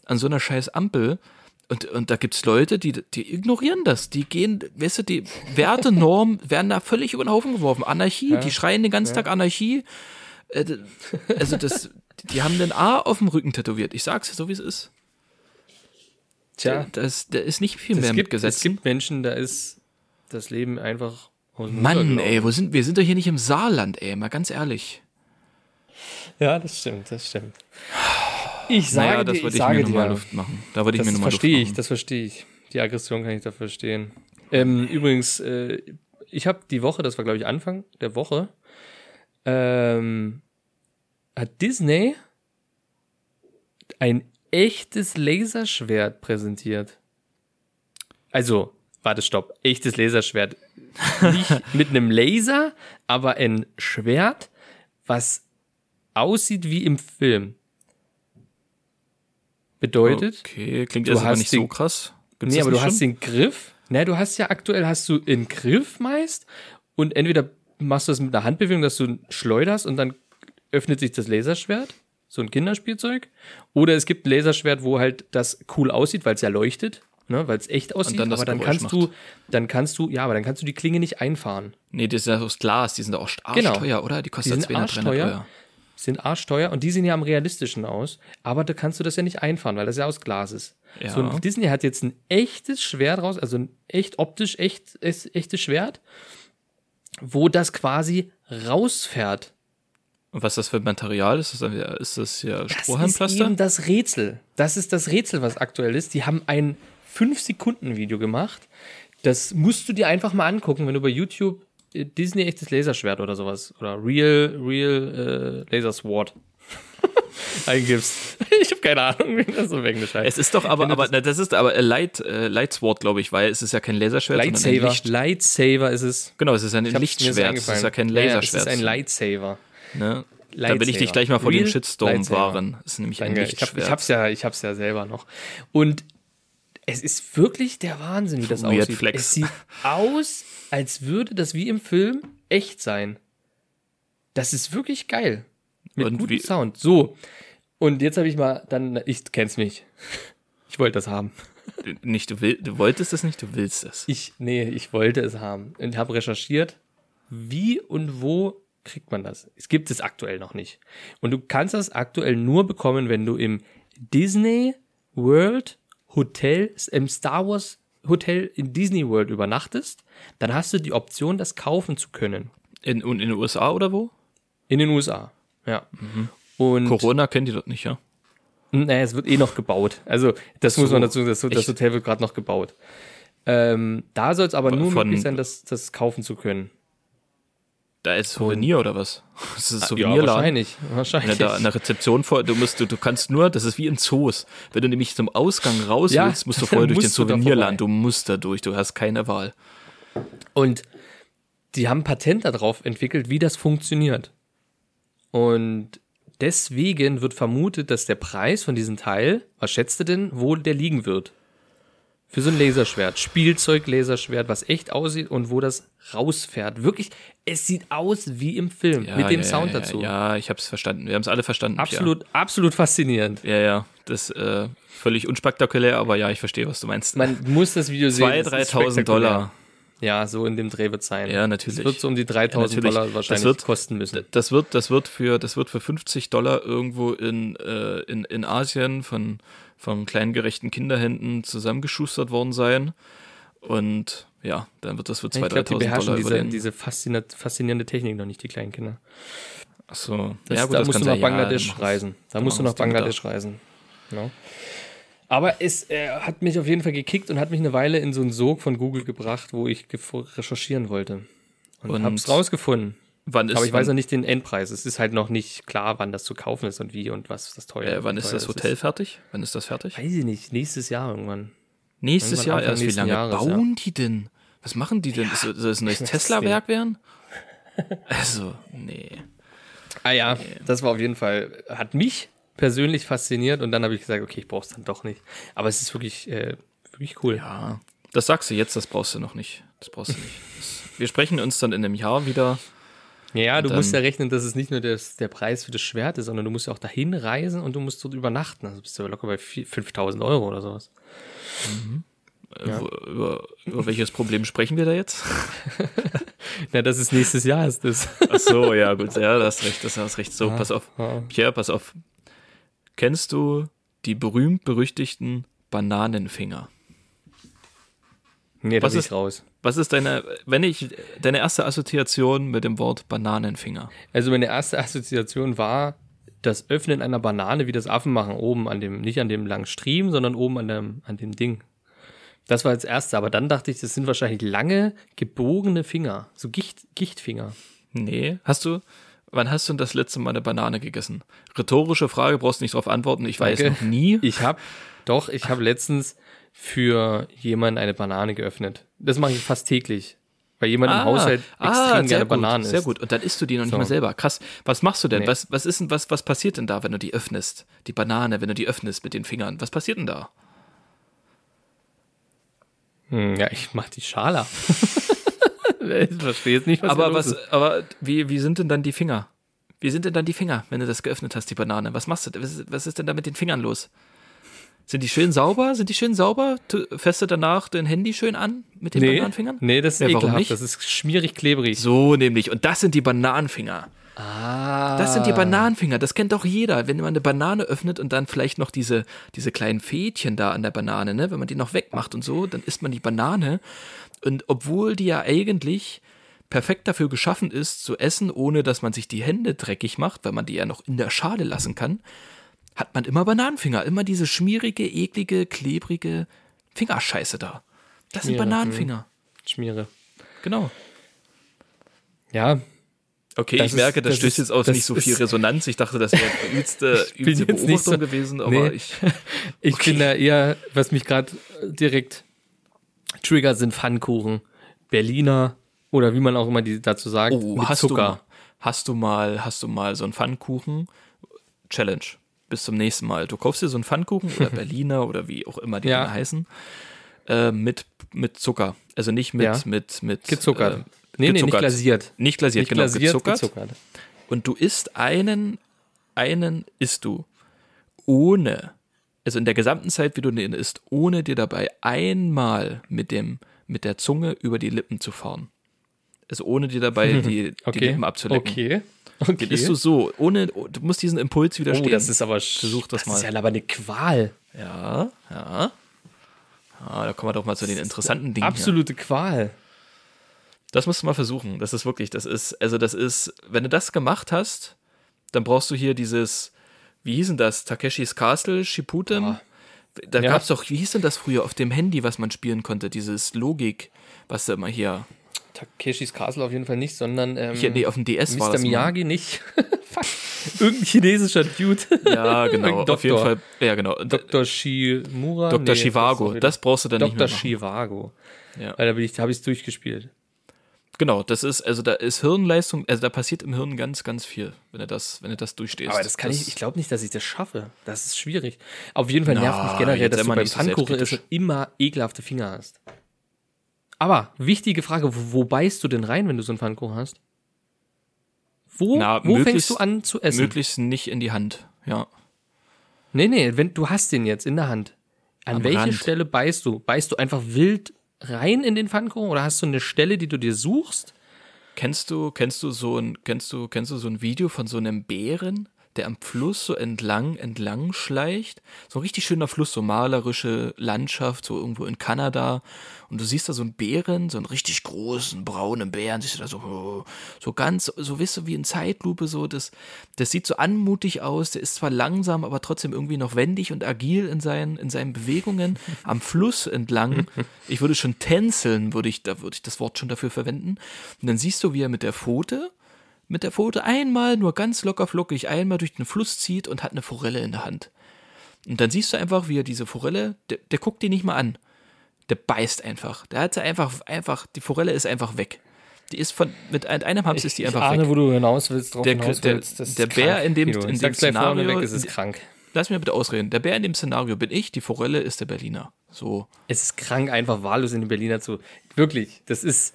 an so einer scheiß Ampel und, und da gibt's Leute, die, die ignorieren das. Die gehen, weißt du, die Werte, Normen werden da völlig über den Haufen geworfen. Anarchie, die schreien den ganzen Tag Anarchie. Äh, Also das, die haben den A auf dem Rücken tätowiert. Ich sag's so, wie es ist. Tja, Das, da ist nicht viel es mehr mit gibt, es Gesetzen. gibt Menschen, da ist das Leben einfach Mann, ey, wo sind wir? sind doch hier nicht im Saarland, ey, mal ganz ehrlich. Ja, das stimmt, das stimmt. Ich sage naja, das dir, wollte ich ich, mir sage nochmal dir, Luft machen. Da wollte ich das mir nochmal Luft verstehe ich, machen. das verstehe ich. Die Aggression kann ich da verstehen. Ähm, übrigens, äh, ich habe die Woche, das war glaube ich Anfang der Woche, ähm, hat Disney ein echtes Laserschwert präsentiert. Also, warte, stopp. Echtes Laserschwert. Nicht *laughs* mit einem Laser, aber ein Schwert, was aussieht wie im Film. Bedeutet, Okay, klingt jetzt aber nicht so den- krass. Gibt's nee, aber du nicht hast schon? den Griff. Ne, du hast ja aktuell hast du einen Griff meist und entweder machst du das mit einer Handbewegung, dass du schleuderst und dann öffnet sich das Laserschwert, so ein Kinderspielzeug, oder es gibt ein Laserschwert, wo halt das cool aussieht, weil es ja leuchtet, ne, weil es echt aussieht, dann aber dann Geräusch kannst macht. du dann kannst du ja, aber dann kannst du die Klinge nicht einfahren. Nee, die sind ja aus Glas, die sind auch Genau. arschteuer, oder? Die Die kosten sind 200, 300 arschteuer. Euro. sind arschteuer und die sehen ja am realistischen aus, aber da kannst du das ja nicht einfahren, weil das ja aus Glas ist. Ja. So, und Disney hat jetzt ein echtes Schwert raus, also ein echt optisch echt, echt echtes Schwert, wo das quasi rausfährt. Und was das für ein Material? Ist das, ist das hier Das ist Strohhalmpflaster? eben das Rätsel. Das ist das Rätsel, was aktuell ist. Die haben ein 5-Sekunden-Video gemacht. Das musst du dir einfach mal angucken, wenn du bei YouTube äh, Disney echtes Laserschwert oder sowas oder Real, Real äh, Laser Sword *laughs* eingibst. Ich habe keine Ahnung, wie das auf Englisch heißt. Es ist doch aber, aber das ist aber äh, Light, äh, Light Sword, glaube ich, weil es ist ja kein Laserschwert, Lightsaver. Licht. Lightsaver ist es. Genau, es ist ein Lichtschwert, es ist ja kein Ja, Laserschwert. es ist ein Lightsaver. ne? Da Lightsaver. will ich dich gleich mal vor dem Real Shitstorm Lightsaver. wahren. Es ist nämlich ein Danke. Ich, hab, Lichtschwert. ich hab's ja, ich hab's ja selber noch. Und es ist wirklich der Wahnsinn, wie das Weird aussieht. Flex. Es sieht aus, als würde das wie im Film echt sein. Das ist wirklich geil. Mit Und gutem Sound. So. Und jetzt habe ich mal, dann, ich kenn's mich. *laughs* Ich wollte das haben. nicht, du, will, du wolltest es nicht, du willst es. Ich, nee, ich wollte es haben. Und habe recherchiert, wie und wo kriegt man das. Es gibt es aktuell noch nicht. Und du kannst das aktuell nur bekommen, wenn du im Disney World Hotel, im Star Wars Hotel in Disney World übernachtest. Dann hast du die Option, das kaufen zu können. In, und in den USA oder wo? In den USA. Ja. Und Corona kennt ihr dort nicht, ja? Naja, es wird eh noch gebaut. Also, das muss so, man dazu sagen, das? Hotel wird gerade noch gebaut. Ähm, da soll es aber nur Von- möglich sein, das, das kaufen zu können. Da ist Souvenir oder was? *laughs* Das ist ein Ja, Souvenirladen. wahrscheinlich. Wenn wahrscheinlich. du da an der Rezeption vor, du musst, du, du kannst nur, das ist wie in Zoos. Wenn du nämlich zum Ausgang raus Ja, willst, musst du *laughs* vorher durch den Souvenirladen. Du musst da durch, du hast keine Wahl. Und die haben Patent darauf entwickelt, wie das funktioniert. Und deswegen wird vermutet, dass der Preis von diesem Teil, was schätzt du denn, wo der liegen wird? Für so ein Laserschwert, Spielzeug-Laserschwert, was echt aussieht und wo das rausfährt. Wirklich, es sieht aus wie im Film, Ja, mit dem ja, Sound ja, dazu. Ja, ich hab's verstanden. Wir haben es alle verstanden. Absolut, absolut faszinierend. Ja, ja, das äh, völlig unspektakulär, aber ja, ich verstehe, was du meinst. Man muss das Video sehen. 2.000, es ist 3.000 spektakulär. Dollar. Ja, so in dem Dreh wird sein. Ja, natürlich. Es wird so um die 3.000 Ja. Dollar Das wahrscheinlich wird- kosten müssen. Das wird, das wird für, das wird für 50 Dollar irgendwo in, äh, in, in Asien von, von kleinen gerechten Kinderhänden zusammengeschustert worden sein. Und ja, dann wird das für 2.000, Ich glaube, die 3.000 beherrschen Dollar diese, über den. diese faszinierende, Technik noch nicht, die kleinen Kinder. Achso, ja, gut, da musst du nach Bangladesch reisen. Da musst du nach Bangladesch reisen. Ja. Aber es äh, hat mich auf jeden Fall gekickt und hat mich eine Weile in so einen Sog von Google gebracht, wo ich recherchieren wollte. Und, Und hab's rausgefunden. Wann ist, Aber ich weiß noch nicht den Endpreis. Es ist halt noch nicht klar, wann das zu kaufen ist und wie und was das teuer äh, wann ist das Hotel fertig? Wann ist das fertig? Weiß ich nicht. Nächstes Jahr irgendwann. Nächstes irgendwann Jahr Anfang erst. Wie lange Jahres, bauen die denn? Was machen die denn? ist, soll das ein neues Tesla-Werk werden? Also, nee. Ah ja, das war auf jeden Fall, hat mich persönlich fasziniert und dann habe ich gesagt, okay, ich brauche es dann doch nicht. Aber es ist wirklich, äh, wirklich cool. Ja, das sagst du jetzt, das brauchst du noch nicht. Das brauchst du nicht. *laughs* Wir sprechen uns dann in einem Jahr wieder Ja, Und du musst ja rechnen, dass es nicht nur das, der Preis für das Schwert ist, sondern du musst ja auch dahin reisen und du musst dort übernachten. Also bist du locker bei vier- 5000 Euro oder sowas. Äh, wo- Über, über welches Problem sprechen wir da jetzt? *laughs* Na, das ist nächstes Jahr, ist das. Ach so, ja, gut, ja, da hast recht, das hast recht. So, pass auf. ja. Pierre, pass auf. Kennst du die berühmt-berüchtigten Bananenfinger? Nee, da Was ist- raus. Was ist deine, wenn ich, deine erste Assoziation mit dem Wort Bananenfinger? Also meine erste Assoziation war das Öffnen einer Banane, wie das Affen machen, oben an dem, nicht an dem langen Striemen, sondern oben an dem, an dem Ding. Das war als erste, aber dann dachte ich, das sind wahrscheinlich lange, gebogene Finger, so Gicht, Gichtfinger. Nee. Hast du, wann hast du denn das letzte Mal eine Banane gegessen? Rhetorische Frage, brauchst nicht drauf antworten. Ich weiß Danke. noch nie. Ich habe, doch, ich habe letztens für jemanden eine Banane geöffnet. Das mache ich fast täglich, weil jemand im Haushalt extrem gerne gut, Bananen Sehr isst. gut. Und dann isst du die noch nicht So. mal selber. Krass. Was machst du denn? Nee. Was, was ist denn, was, was passiert denn da, wenn du die öffnest? Die Banane, wenn du die öffnest mit den Fingern. Was passiert denn da? Hm, ja, ich mache die Schale ab. *laughs* ich verstehe jetzt nicht, was aber was, ist. aber wie, wie sind denn dann die Finger? Wie sind denn dann die Finger, wenn du das geöffnet hast, die Banane? Was machst du? Was ist denn da mit den Fingern los? Sind die schön sauber? Sind die schön sauber? Du danach dein Handy schön an mit den Nee, Bananenfingern? nee, das ist Ja, ekelhaft. nicht? Das ist schmierig klebrig. So nämlich. Und das sind die Bananenfinger. Ah. Das sind die Bananenfinger. Das kennt doch jeder. Wenn man eine Banane öffnet und dann vielleicht noch diese, diese kleinen Fädchen da an der Banane, ne? wenn man die noch wegmacht und so, dann isst man die Banane. Und obwohl die ja eigentlich perfekt dafür geschaffen ist, zu essen, ohne dass man sich die Hände dreckig macht, weil man die ja noch in der Schale lassen kann, hat man immer Bananenfinger. Immer diese schmierige, eklige, klebrige Fingerscheiße da. Das sind Schmiere, Bananenfinger. Schmiere. Genau. Ja, Okay, Das ich ist- merke, das, das stößt ist- jetzt auf das nicht so viel Resonanz. Ich dachte, das wäre eine übelste, *laughs* übelste jetzt nicht Beobachtung so- gewesen, aber Nee. ich. *laughs* ich bin da eher, was mich gerade direkt triggert, sind Pfannkuchen. Berliner oder wie man auch immer die dazu sagt, Oh, mit hast du, mal, Zucker. hast du mal, hast du mal so einen Pfannkuchen? Challenge. Bis zum nächsten Mal. Du kaufst dir so einen Pfannkuchen oder *laughs* Berliner oder wie auch immer die Ja. Dinger heißen, äh, mit, mit Zucker. Also nicht mit, Ja. mit, mit Gezuckert. Äh, nee, nee, nicht gezuckert. glasiert. Nicht glasiert, Nicht genau, glasiert, gezuckert. gezuckert. Und du isst einen, einen isst du ohne, also in der gesamten Zeit, wie du den isst, ohne dir dabei einmal mit dem, mit der Zunge über die Lippen zu fahren. Also ohne dir dabei *laughs* die, die Okay. Lippen abzulecken. Okay. Okay. Isst du so, ohne, du musst diesen Impuls oh, widerstehen. das ist aber Versuch das das ist mal. ja aber eine Qual. ja, ja. Ja, da kommen wir doch mal zu den interessanten Dingen. Hier. Absolute Qual. Das musst du mal versuchen. Das ist wirklich, das ist, also das ist, wenn du das gemacht hast, dann brauchst du hier dieses, wie hieß denn das? Takeshis Castle, Shippuden? Boah. Da Ja. gab's doch, wie hieß denn das früher auf dem Handy, was man spielen konnte? Dieses Logik, was da immer hier, Takeshis Castle auf jeden Fall nicht, sondern ähm, hier, nee, auf dem DS war Mr. das. mal. Miyagi nicht. *laughs* Fuck. Irgendein chinesischer Dude. Ja, genau, *laughs* auf jeden. Fall, ja, genau. Dr. Shimura? Dr. Nee, Chivago, das, das brauchst du dann nicht Dr. mehr machen. Chivago. Ja. Weil da bin ich, habe ich es durchgespielt. Genau, das ist, also da ist Hirnleistung, also da passiert im Hirn ganz, ganz viel, wenn du das, wenn du das durchstehst. Aber das kann ich, ich glaube nicht, dass ich das schaffe. Das ist schwierig. Auf jeden Fall nervt Na, mich generell, dass du mal beim nicht so Pfannkuchen immer ekelhafte Finger hast. Aber wichtige Frage, wo, wo beißt du denn rein, wenn du so einen Pfannkuchen hast? Wo, Na, wo fängst du an zu essen? Möglichst nicht in die Hand, ja. Nee, nee, wenn du hast den jetzt in der Hand. An Am welche Rand. Stelle beißt du? Beißt du einfach wild rein in den Pfannkuchen oder hast du eine Stelle, die du dir suchst? Kennst du, kennst du so ein, kennst du, kennst du so ein Video von so einem Bären, der am Fluss so entlang, entlang schleicht? So ein richtig schöner Fluss, so malerische Landschaft, so irgendwo in Kanada. Und du siehst da so einen Bären, so einen richtig großen, braunen Bären, siehst du da so, so ganz, so weißt du, wie in Zeitlupe, so, das, das sieht so anmutig aus, der ist zwar langsam, aber trotzdem irgendwie noch wendig und agil in seinen, in seinen Bewegungen *laughs* am Fluss entlang. Ich würde schon tänzeln, würde ich, da würde ich das Wort schon dafür verwenden. Und dann siehst du, wie er mit der Pfote, mit der Pfote einmal nur ganz locker flockig einmal durch den Fluss zieht und hat eine Forelle in der Hand. Und dann siehst du einfach, wie er diese Forelle, der, der guckt die nicht mal an. Der beißt einfach. Der hat sie einfach, einfach, die Forelle ist einfach weg. Die ist von, mit ein- einem Haps ist die einfach ahne, weg. wo du hinaus willst, drauf Der- hinaus der- willst. Ist der Bär krank, in dem- in ich dem Szenario- es ist in- krank. Lass mich bitte ausreden. Der Bär in dem Szenario bin ich, die Forelle ist der Berliner. So. Es ist krank, einfach wahllos in den Berliner zu. Wirklich, das ist.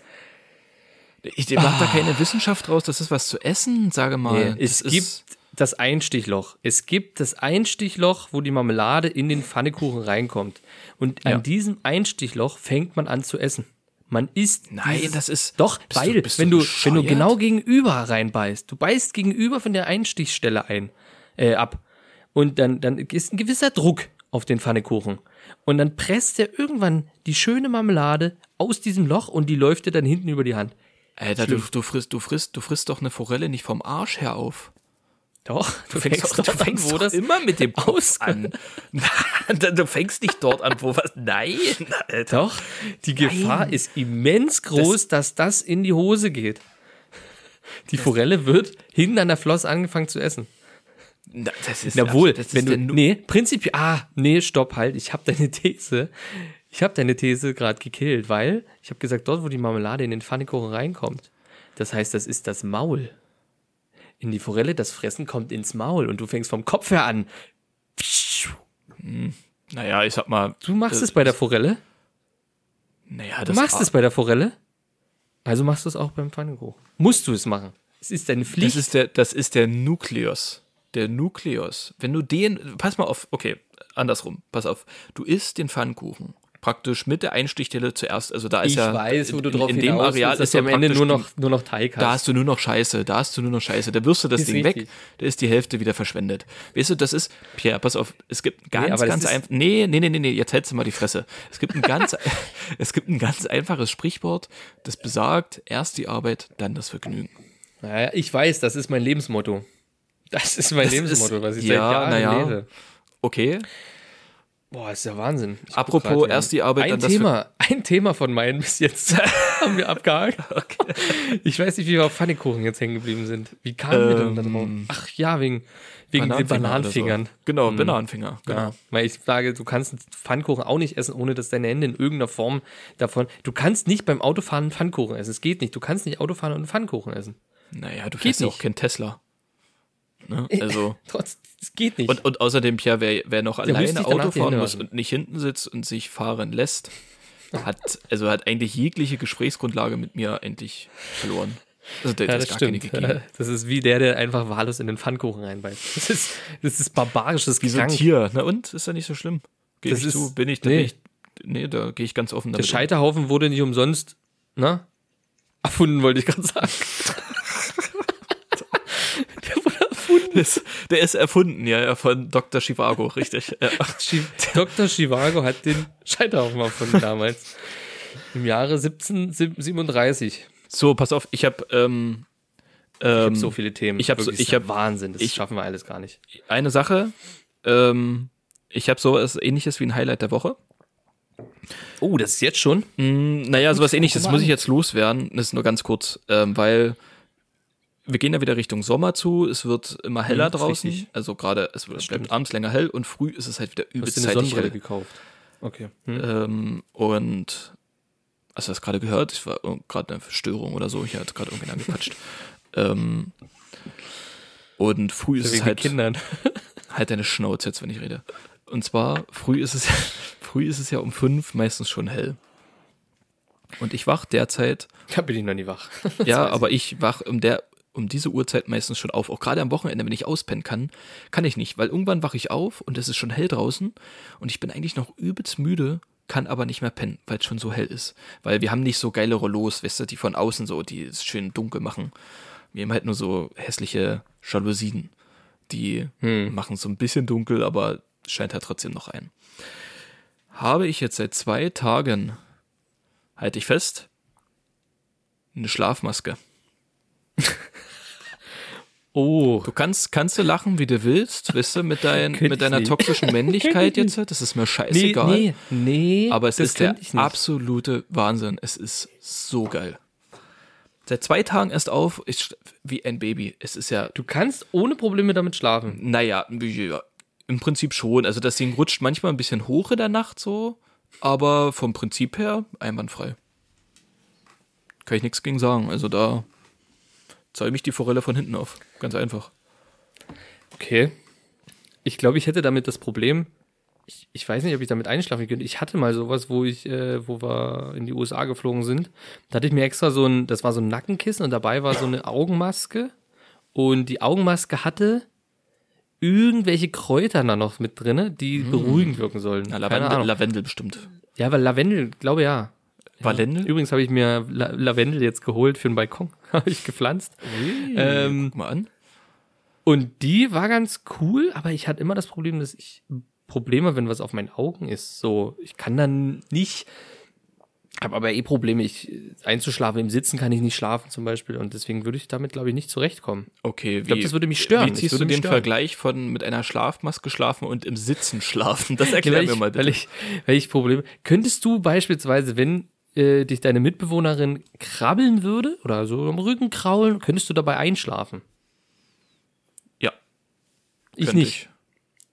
Ich mache da keine Wissenschaft draus, das ist was zu essen, sage mal. Nee, es gibt das Einstichloch. Es gibt das Einstichloch, wo die Marmelade in den Pfannekuchen reinkommt. Und Ja. an diesem Einstichloch fängt man an zu essen. Man isst. Nein, dieses- das ist- Doch, du- weil, bist wenn du du, wenn du genau gegenüber reinbeißt, du beißt gegenüber von der Einstichstelle ein, äh, ab. Und dann, dann ist ein gewisser Druck auf den Pfannekuchen. Und dann presst er irgendwann die schöne Marmelade aus diesem Loch und die läuft dir dann hinten über die Hand. Alter, du, du frisst, du frisst, du frisst doch eine Forelle nicht vom Arsch her auf. Doch, du fängst doch- du fängst doch immer mit dem Kopf an. *laughs* du fängst nicht dort an, wo was. Nein, Alter. Doch, die Gefahr ist immens groß, dass das in die Hose geht. Die Forelle wird hinten an der Floss angefangen zu essen. Na, das ist Na wohl, das ist wenn du, nee, prinzipiell, ah, nee, stopp, halt, ich habe deine These, ich habe deine These gerade gekillt, weil ich habe gesagt, dort, wo die Marmelade in den Pfannekuchen reinkommt, das heißt, das ist das Maul. In die Forelle, das Fressen kommt ins Maul und du fängst vom Kopf her an. Naja, ich sag mal. Du machst es bei der Forelle? Naja, Du das machst es bei der Forelle? Also machst du es auch beim Pfannkuchen. Musst du es machen. Es ist deine Pflicht. Das ist der, das ist der Nukleus. Der Nukleus. Wenn du den, pass mal auf, okay, andersrum, pass auf. Du isst den Pfannkuchen praktisch mit der Einstichstelle zuerst. Also da ist ich ja weiß, wo du in, drauf in dem Areal ist du ja am Ende nur noch, nur noch Teig hast. Da hast du nur noch Scheiße, da hast du nur noch Scheiße. Da wirst du das Ist Ding richtig. weg, da ist die Hälfte wieder verschwendet. Weißt du, das ist, Pierre, pass auf, es gibt ganz, das ganz einfach, nee, nee, nee, nee, nee, jetzt hältst du mal die Fresse. Es gibt ein ganz, *laughs* es gibt ein ganz einfaches Sprichwort, das besagt, erst die Arbeit, dann das Vergnügen. Naja, ich weiß, das ist mein Lebensmotto. Das ist mein Das Lebensmotto, ist- was ich ja, seit Jahren naja. lebe. Okay, Boah, ist ja Wahnsinn. Ich Apropos erst die Arbeit, ein dann das Thema, *laughs* ein Thema von meinen bis jetzt *laughs* haben wir abgehakt. *laughs* Ich weiß nicht, wie wir auf Pfannekuchen jetzt hängen geblieben sind. Wie kamen wir denn da drauf? Ach ja, wegen, wegen den Ähm, Bananenfinger Bananenfingern. So. Genau, Bananenfinger, genau. Ja, weil ich sage, du kannst Pfannkuchen auch nicht essen, ohne dass deine Hände in irgendeiner Form davon. Du kannst nicht beim Autofahren Pfannkuchen essen. Es geht nicht. Du kannst nicht Autofahren und Pfannkuchen essen. Naja, du fährst ja auch kein Tesla. Ne? Also. *laughs* Trotz, es geht nicht. Und, und außerdem, Pierre, wer, wer noch müsste alleine Auto fahren muss und nicht hinten sitzt und sich fahren lässt, hat, also hat eigentlich jegliche Gesprächsgrundlage mit mir endlich verloren. Also der, ja, der das ist gar keine stimmt. Das ist wie der, der einfach wahllos in den Pfannkuchen reinbeißt. Das ist, das ist barbarisch, das ist Wie so ein. Tier. Na und? Ist ja nicht so schlimm. Geh Das ich ist- zu, bin ich, da nee. ich, nee, da gehe ich ganz offen Der damit. um. Scheiterhaufen wurde nicht umsonst, ne? Erfunden, wollte ich gerade sagen. *laughs* erfunden. Ist, der ist erfunden, ja, ja, von Dr. Chivago, richtig. Ja. *laughs* Dr. Chivago hat den Scheiterhaufen erfunden damals. Im Jahre 1737. So, pass auf, ich habe ähm, Ich ähm, habe so viele Themen. ich hab so- ich ist ja hab- Wahnsinn. Das ich- schaffen wir alles gar nicht. eine Sache. Ähm, ich habe sowas ähnliches wie ein Highlight der Woche. Oh, das ist jetzt schon? Mm, Naja, sowas ähnliches mal muss ich jetzt loswerden. Das ist nur ganz kurz, ähm, weil wir gehen ja wieder Richtung Sommer zu. Es wird immer heller Mhm, draußen. richtig. Also gerade, es bleibt stimmt. abends länger hell und früh ist es halt wieder Du hast übelst eine Sonnenbrille hell. gekauft. Okay. Hm. Ähm, und hast du das gerade gehört? Ich war gerade eine Störung oder so. Ich hatte gerade irgendwie angepatscht. *laughs* ähm, und früh ist es halt Kindern. *laughs* halt deine Schnauze jetzt, wenn ich rede. Und zwar, früh ist es, *laughs* früh ist es ja um fünf meistens schon hell. Und ich wach derzeit, Da bin ich noch nie wach. ja, aber ich wach um der, um diese Uhrzeit meistens schon auf. Auch gerade am Wochenende, wenn ich auspennen kann, kann ich nicht, weil irgendwann wache ich auf und es ist schon hell draußen und ich bin eigentlich noch übelst müde, kann aber nicht mehr pennen, weil es schon so hell ist. Weil wir haben nicht so geile Rollos, weißt du, die von außen so, die es schön dunkel machen. Wir haben halt nur so hässliche Jalousien. Die machen so ein bisschen dunkel, aber scheint halt trotzdem noch ein. Habe ich jetzt seit zwei Tagen, halte ich fest, eine Schlafmaske. *laughs* Oh. Du kannst, kannst du lachen, wie du willst, weißt du, mit, dein, mit deiner nicht. toxischen *laughs* Männlichkeit jetzt. Das ist mir Nee, scheißegal. nee, nee. Aber es ist der absolute Wahnsinn. Es ist so geil. Seit zwei Tagen erst auf, ich, wie ein Baby. Es ist ja, Du kannst ohne Probleme damit schlafen. naja, ja, im Prinzip schon. Also das Ding rutscht manchmal ein bisschen hoch in der Nacht so, aber vom Prinzip her einwandfrei. Kann ich nichts gegen sagen. Also da zäume ich die Forelle von hinten auf. Ganz einfach. Okay. Ich glaube, ich hätte damit das Problem, ich, ich weiß nicht, ob ich damit einschlafen könnte. Ich hatte mal sowas, wo ich, äh, wo wir in die USA geflogen sind. Da hatte ich mir extra so ein, das war so ein Nackenkissen und dabei war so eine Augenmaske. Und die Augenmaske hatte irgendwelche Kräuter da noch mit drinne, die beruhigend wirken sollen. Keine Lavendel. Lavendel bestimmt. Ja, weil Lavendel, glaube ja. Valendel? Übrigens habe ich mir La Lavendel jetzt geholt für den Balkon. *laughs* habe ich gepflanzt. Ähm, Guck mal an. Und die war ganz cool, aber ich hatte immer das Problem, dass ich Probleme, wenn was auf meinen Augen ist. So, ich kann dann nicht, habe aber eh Probleme, ich einzuschlafen. Im Sitzen kann ich nicht schlafen zum Beispiel und deswegen würde ich damit, glaube ich, nicht zurechtkommen. Okay, wie, glaub, das würde mich stören. Wie ziehst du den stören. Vergleich von mit einer Schlafmaske schlafen und im Sitzen schlafen? Das *laughs* erklär weil mir ich, mal bitte. Weil ich, weil ich Probleme. Könntest du beispielsweise, wenn äh, dich deine Mitbewohnerin krabbeln würde oder so am Rücken kraulen, könntest du dabei einschlafen? ja, Ich nicht.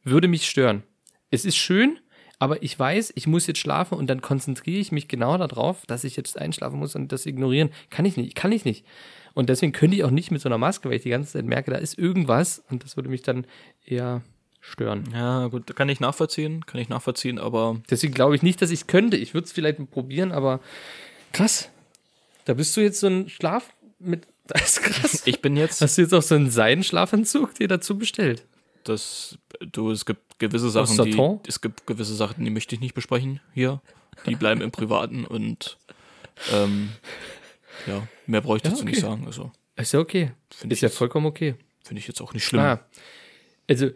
Würde mich stören. Es ist schön, aber ich weiß, ich muss jetzt schlafen und dann konzentriere ich mich genau darauf, dass ich jetzt einschlafen muss und das ignorieren. Kann ich nicht, kann ich nicht. Und deswegen könnte ich auch nicht mit so einer Maske, weil ich die ganze Zeit merke, da ist irgendwas und das würde mich dann eher stören. Ja, gut, kann ich nachvollziehen, kann ich nachvollziehen, aber Deswegen glaube ich nicht, dass ich es könnte. Ich würde es vielleicht probieren, aber krass. Da bist du jetzt so ein Schlaf mit. *laughs* Das ist krass. ich bin jetzt, Hast du jetzt auch so einen Seidenschlafanzug dir dazu bestellt? das, du, es gibt gewisse Sachen, die, es gibt gewisse Sachen, die möchte ich nicht besprechen hier. Die bleiben im Privaten und, ähm, ja, mehr brauche ich Ja, dazu okay. nicht sagen. Also, Ist ja okay. Finde ist ich ja vollkommen okay. finde ich jetzt auch nicht schlimm. Ah, also,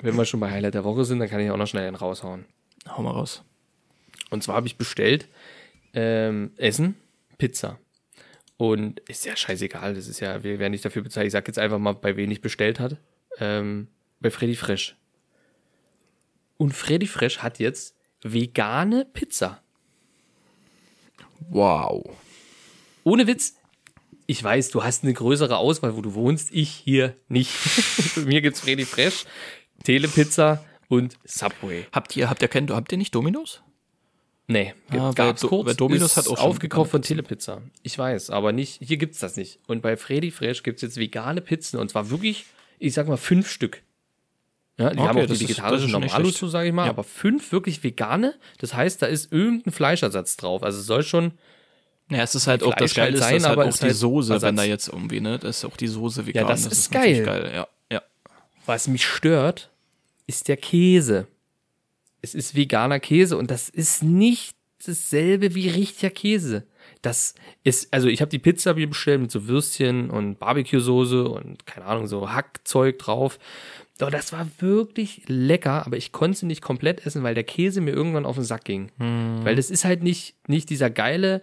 wenn wir schon bei Highlight der Woche sind, dann kann ich auch noch schnell einen raushauen. Hau mal raus. Und zwar habe ich bestellt ähm, Essen, Pizza. Und ist ja scheißegal, das ist ja, wir werden nicht dafür bezahlt. Ich sag jetzt einfach mal, bei wen ich bestellt hat. Ähm, bei Freddy Fresh. Und Freddy Fresh hat jetzt vegane Pizza. Wow. Ohne Witz. Ich weiß, du hast eine größere Auswahl, wo du wohnst. Ich hier nicht. *laughs* Mir gibt's Freddy Fresh, Telepizza und Subway. Habt ihr, habt ihr kein, habt ihr nicht Dominos? Nee, Ah, weil gab's Do- kurz. Domino's hat auch schon aufgekauft von Telepizza. Ich weiß, aber nicht, hier gibt's das nicht. Und bei Freddy Fresh gibt's jetzt vegane Pizzen und zwar wirklich, ich sag mal, fünf Stück. Ja, die Okay, haben auch die vegetarischen schlecht. so sage ich mal, Ja. aber fünf wirklich vegane. Das heißt, da ist irgendein Fleischersatz drauf. Also es soll schon, Ja, es ist halt auch das halt Geile, ist, sein, halt aber auch ist die halt Soße, wenn Ersatz. da jetzt irgendwie, ne, das ist auch die Soße vegan. das ist natürlich geil. Ja, ja. was mich stört, ist der Käse. Es ist veganer Käse und das ist nicht dasselbe wie richtiger Käse. Das ist, also ich habe die Pizza mir bestellt mit so Würstchen und Barbecue-Soße und keine Ahnung, so Hackzeug drauf. Doch das war wirklich lecker, aber ich konnte sie nicht komplett essen, weil der Käse mir irgendwann auf den Sack ging. Weil das ist halt nicht, nicht dieser geile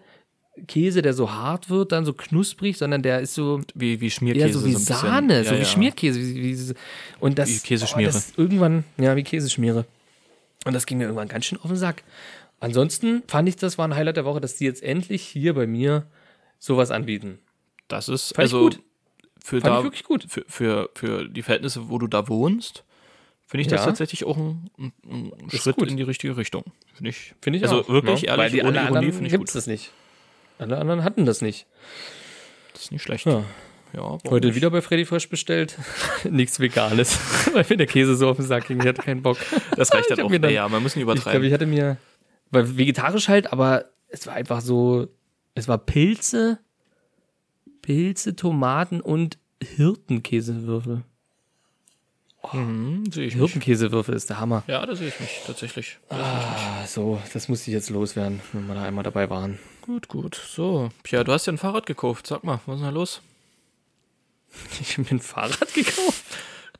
Käse, der so hart wird, dann so knusprig, sondern der ist so, Wie, wie Schmierkäse. ja, so wie ein bisschen. Sahne, Ja, so wie ja. Schmierkäse. Wie, wie, und das, Wie Käseschmiere. Oh, das irgendwann, ja, wie Käseschmiere. Und das ging mir irgendwann ganz schön auf den Sack. Ansonsten fand ich, das war ein Highlight der Woche, dass die jetzt endlich hier bei mir sowas anbieten. Das ist, Fand also, gut. für Fand da, ich wirklich gut. Für, für, für die Verhältnisse, wo du da wohnst, finde ich das Ja. tatsächlich auch ein, ein, ein Schritt gut. in die richtige Richtung. Finde ich. Finde ich also auch. wirklich ne? ehrlich, Weil die ohne Ironie finde ich gibt's gut. das nicht. Alle anderen hatten das nicht. Das ist nicht schlecht. Ja. Ja, Heute nicht? wieder bei Freddy Fresh bestellt. *laughs* Nichts Veganes. *laughs* Weil mir der Käse so auf den Sack ging. Ich hatte keinen Bock. Das reicht *laughs* Ich dann auch. dann- ja, man muss nicht Ich glaube, übertreiben. ich hatte mir, weil vegetarisch halt, aber es war einfach so, es war Pilze, Pilze, Tomaten und Hirtenkäsewürfel. mhm, sehe ich mich. Hirtenkäsewürfel ist der Hammer. Ja, da sehe ich mich tatsächlich. Ah, so, das musste ich jetzt loswerden, wenn wir da einmal dabei waren. Gut, gut. So, Pia, du hast ja ein Fahrrad gekauft. Sag mal, was ist denn da los? *laughs* Ich habe mir ein Fahrrad gekauft.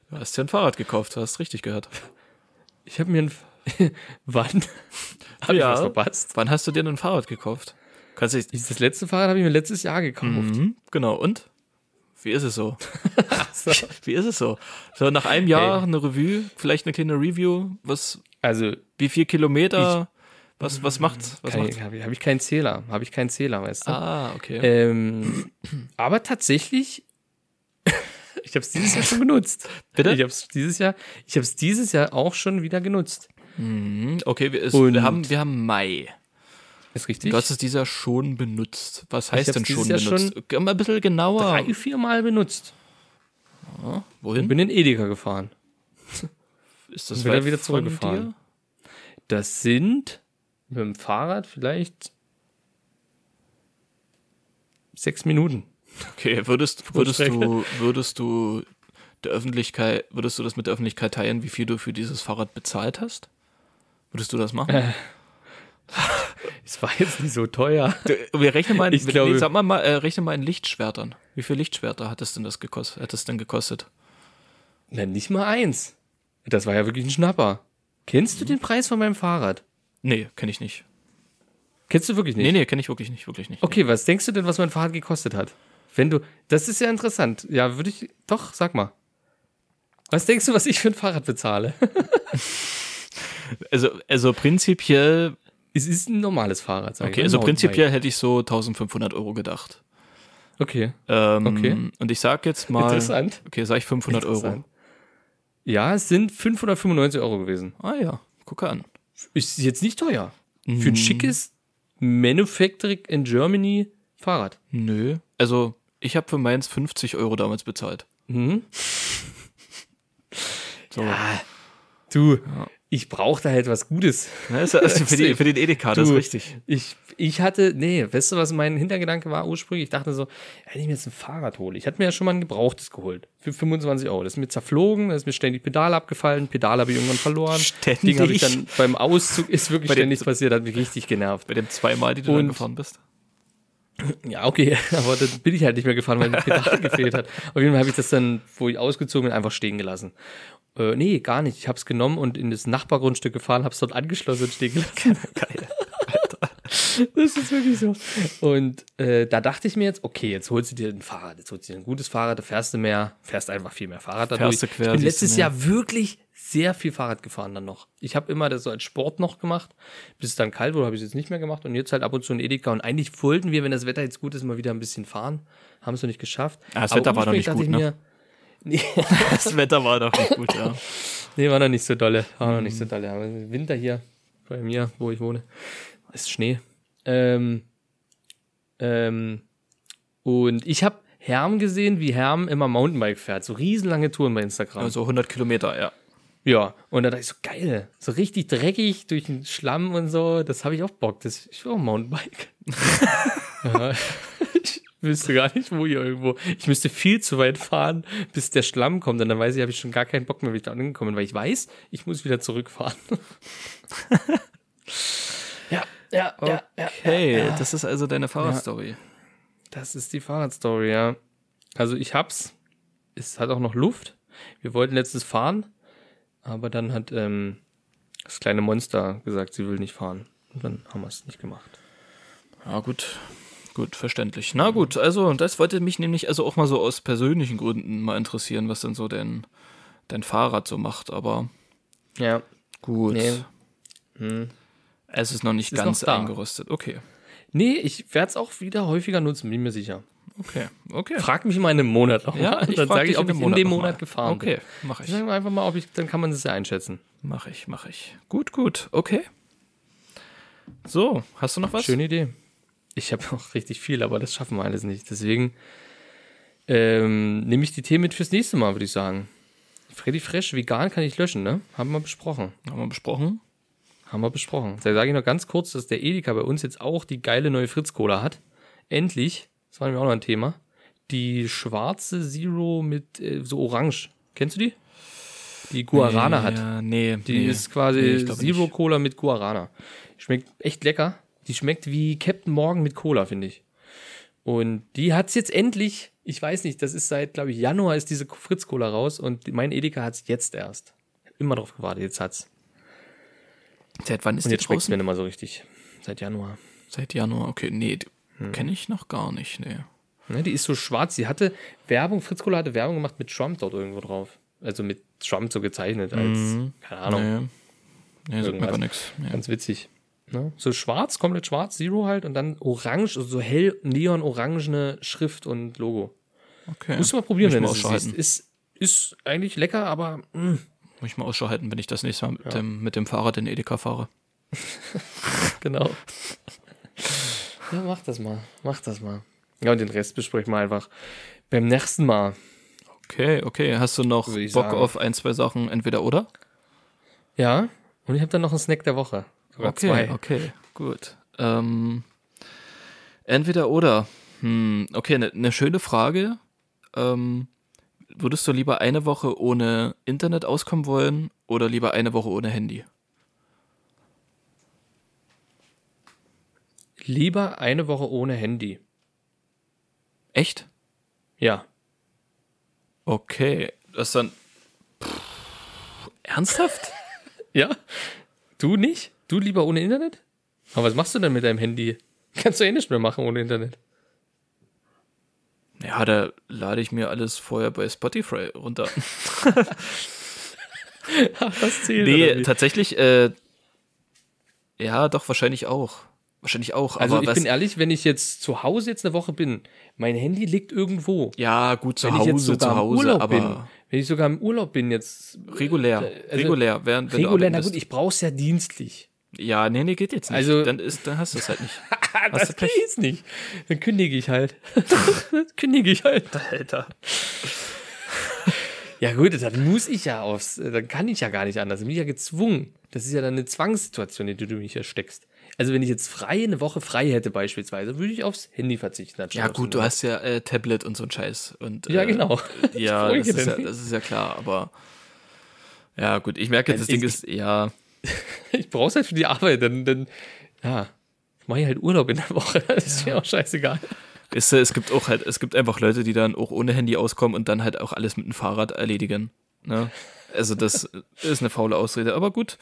Du hast ja ein Fahrrad gekauft, du hast richtig gehört. Ich habe mir ein, *laughs* wann? Habe Ja. ich was verpasst? Wann hast du dir ein Fahrrad gekauft? Kannst du Das letzte Fahrrad habe ich mir letztes Jahr gekauft. mhm, genau, und? Wie ist es so? *laughs* So. Wie ist es so? So, nach einem Jahr eine Revue, vielleicht eine kleine Review, was, Also, wie viel Kilometer, was, was macht's? Was habe ich, hab ich keinen Zähler. Habe ich keinen Zähler, weißt du? Ah, okay. Ähm, aber tatsächlich, *laughs* ich habe es dieses Jahr schon genutzt. Bitte? Ich habe es dieses Jahr, ich habe es dieses Jahr auch schon wieder genutzt. Mhm, okay, wir, Und- wir, haben, wir haben Mai. Ist richtig? Du hast es dieser schon benutzt. Was heißt denn schon dieses Jahr benutzt? Geh mal ein bisschen genauer. drei, vier Mal benutzt. Wohin? Bin in Edeka gefahren. Ist das wieder wieder zurückgefahren. Das sind mit dem Fahrrad vielleicht sechs Minuten. Okay, würdest, würdest du, würdest du der Öffentlichkeit, würdest du das mit der Öffentlichkeit teilen, wie viel du für dieses Fahrrad bezahlt hast? Würdest du das machen? Äh, *laughs* Es war jetzt nicht so teuer. Wir rechnen mal, in, Ich glaube- nee, sag mal, mal äh, rechne mal in Lichtschwertern. Wie viel Lichtschwerter hat es denn das gekostet? Hat es denn gekostet? Na, nicht mal eins. Das war ja wirklich ein Schnapper. Kennst du den Preis von meinem Fahrrad? Nee, kenne ich nicht. Kennst du wirklich nicht? Nee, nee, kenne ich wirklich nicht, wirklich nicht. Okay, was denkst du denn, was mein Fahrrad gekostet hat? Wenn du, das ist ja interessant. Ja, würde ich, doch, sag mal. Was denkst du, was ich für ein Fahrrad bezahle? *laughs* Also, also prinzipiell, es ist ein normales Fahrrad, sag okay, ich. also Ein prinzipiell hätte ich so 1500 Euro gedacht. Okay, Ähm, Okay. Und ich sag jetzt mal, interessant. okay, sag ich 500 Euro. Ja, es sind 595 Euro gewesen. Ah ja, gucke an. Ist jetzt nicht teuer. Für Mhm. ein schickes Manufacturing in Germany Fahrrad. Nö. Also, ich habe für meins 50 Euro damals bezahlt. Mhm. *laughs* So. Du, ich brauche da halt was Gutes. Also für, die, *laughs* für den Edeka, das ist Du, richtig. Ich, ich hatte, nee, weißt du, was mein Hintergedanke war ursprünglich? Ich dachte so, wenn ich mir jetzt ein Fahrrad hole, ich hatte mir ja schon mal ein gebrauchtes geholt. Für 25 Euro. Das ist mir zerflogen, da ist mir ständig Pedal abgefallen, Pedal habe ich irgendwann verloren. Ständig? Ding habe ich dann beim Auszug, ist wirklich Bei dem- ständig passiert, hat mich richtig genervt. Bei dem zweimal, die du Und- dann gefahren bist. Ja, okay, *laughs* aber dann bin ich halt nicht mehr gefahren, weil das Pedal *laughs* gefehlt hat. Auf jeden Fall habe ich das dann, wo ich ausgezogen bin, einfach stehen gelassen. Äh, nee, gar nicht. Ich habe es genommen und in das Nachbargrundstück gefahren, habe es dort angeschlossen und stehen gelassen. *laughs* Geil. Das ist wirklich so. Und äh, da dachte ich mir jetzt, okay, jetzt holst du dir ein Fahrrad, jetzt holst du dir ein gutes Fahrrad, da fährst du mehr, fährst einfach viel mehr Fahrrad dadurch. Fährst du quer, ich bin letztes. Jahr wirklich sehr viel Fahrrad gefahren dann noch. Ich habe immer das so als Sport noch gemacht, bis es dann kalt wurde, habe ich es jetzt nicht mehr gemacht und jetzt halt ab und zu ein Edeka und eigentlich wollten wir, wenn das Wetter jetzt gut ist, mal wieder ein bisschen fahren, haben es noch nicht geschafft. Ah, das Aber Wetter war noch nicht gut, dachte ich *laughs* Das Wetter war doch nicht gut, ja. Nee, war noch nicht so dolle. War noch nicht so dolle. Aber Winter hier bei mir, wo ich wohne, ist Schnee. Ähm, ähm, und ich habe Herm gesehen, wie Herm immer Mountainbike fährt. So riesenlange Touren bei Instagram. Also 100 Kilometer, ja. ja, und da dachte ich so, geil. So richtig dreckig durch den Schlamm und so. Das habe ich auch Bock. Das, will auch ein Mountainbike. *laughs* ja, ich *laughs* wüsste gar nicht, wo hier irgendwo. Ich müsste viel zu weit fahren, bis der Schlamm kommt. Und dann weiß ich, habe ich schon gar keinen Bock mehr, wenn ich da angekommen bin, weil ich weiß, ich muss wieder zurückfahren. *laughs* ja, ja, ja, ja. Okay, das ist also deine Fahrradstory. Das ist die Fahrradstory, ja. Also ich hab's. Es hat auch noch Luft. Wir wollten letztes fahren, aber dann hat ähm, das kleine Monster gesagt, sie will nicht fahren. Und dann haben wir es nicht gemacht. Ja, gut. Gut, verständlich. Na gut, also das wollte mich nämlich also auch mal so aus persönlichen Gründen mal interessieren, was denn so dein, dein Fahrrad so macht, aber Ja. gut. Nee. Hm. Es ist noch nicht Es ist ganz noch da. eingerostet. Okay. Nee, ich werde es auch wieder häufiger nutzen, bin mir sicher. Okay. Okay. Frag mich mal in einem Monat noch. ja, *laughs* ich dann sage ich, ob ich in dem Monat gefahren Okay, bin. mach ich. Sagen wir einfach mal, ob ich, dann kann man das ja einschätzen. Mach ich, mach ich. Gut, gut. Okay. So, hast du noch was? Schöne Idee. Ich habe *laughs* auch richtig viel, aber das schaffen wir alles nicht. Deswegen ähm, nehme ich die Themen mit fürs nächste Mal, würde ich sagen. Freddy Fresh, vegan kann ich löschen, ne? Haben wir besprochen. Haben wir besprochen? Haben wir besprochen. Da sage ich noch ganz kurz, dass der Edeka bei uns jetzt auch die geile neue Fritz-Cola hat. Endlich, das war nämlich auch noch ein Thema, die schwarze Zero mit äh, so orange. Kennst du die? Die Guarana hat. Ja, nee. Die nee. ist quasi Nee, ich glaube Zero nicht. Cola mit Guarana. Schmeckt echt lecker. Die schmeckt wie Captain Morgan mit Cola, finde ich. Und die hat's jetzt endlich, ich weiß nicht, das ist seit, glaube ich, Januar ist diese Fritz Cola raus und mein Edeka hat's jetzt erst. Immer drauf gewartet, jetzt hat's. Seit wann ist Und jetzt schmeckt's mir draußen? nicht mal so richtig. Seit Januar. Seit Januar. Okay, nee, Hm. kenne ich noch gar nicht. Nee. Ne, die ist so schwarz. Sie hatte Werbung, Fritz Cola hatte Werbung gemacht mit Trump dort irgendwo drauf. Also mit Trump so gezeichnet als, keine Ahnung, Nee, nee sagt mir aber nichts. Nee. Ganz witzig. Ne? So schwarz, komplett schwarz, Zero halt und dann orange, also so hell neon-orangene Schrift und Logo. Okay. Musst du mal probieren, Muss wenn du es siehst. Ist, ist eigentlich lecker, aber mm, Muss ich mal Ausschau halten, wenn ich das nächste Mal mit, dem, mit dem Fahrrad in Edeka fahre. *laughs* genau. ja, mach das mal. Mach das mal. Ja, und den Rest besprechen wir einfach beim nächsten Mal. Okay, okay. Hast du noch Bock sagen. auf ein, zwei Sachen, entweder oder? Ja, und ich habe dann noch einen Snack der Woche. Sogar Okay, zwei. okay, gut. Ähm, entweder oder. Hm, okay, eine ne schöne Frage. Ähm, würdest du lieber eine Woche ohne Internet auskommen wollen oder lieber eine Woche ohne Handy? Lieber eine Woche ohne Handy. Echt? Ja. Okay. Das dann. Pff, ernsthaft? *laughs* Ja? Du nicht? Du lieber ohne Internet? Aber was machst du denn mit deinem Handy? *laughs* Kannst du eh nicht mehr machen ohne Internet. Ja, da lade ich mir alles vorher bei Spotify runter. *laughs* *laughs* Was zählt? Nee, tatsächlich, äh, ja, doch, wahrscheinlich auch. Wahrscheinlich auch. Also aber ich bin ehrlich, wenn ich jetzt zu Hause jetzt eine Woche bin, mein Handy liegt irgendwo. ja, gut, zu wenn ich jetzt Hause, sogar zu Hause, im Urlaub aber bin, wenn ich sogar im Urlaub bin jetzt regulär. also regulär, während wenn regulär, na gut, ich brauch's ja dienstlich. Ja, nee, nee, geht jetzt nicht. Also- dann, ist, dann hast du es halt nicht. *laughs* das du Pech? geht's nicht. Dann kündige ich halt. *laughs* kündige ich halt. *laughs* Alter. Ja gut, dann muss ich ja aufs, dann kann ich ja gar nicht anders. Dann bin ich ja gezwungen. Das ist ja dann eine Zwangssituation, in die du mich hier steckst. Also wenn ich jetzt frei eine Woche frei hätte beispielsweise, würde ich aufs Handy verzichten. Ja, gut, du hast ja äh, Tablet und so ein Scheiß. Und, Ja, äh, genau. Ja, das ist ja, das ist ja klar, aber ja, gut, ich merke, das Also Ding ich- ist, ja, *laughs* Ich brauch's halt für die Arbeit, dann, dann ja, mache ich halt Urlaub in der Woche. *laughs* Das ist mir auch scheißegal. ist, äh, es gibt auch halt, es gibt einfach Leute, die dann auch ohne Handy auskommen und dann halt auch alles mit dem Fahrrad erledigen. Ne? Also das ist eine faule Ausrede. Aber gut,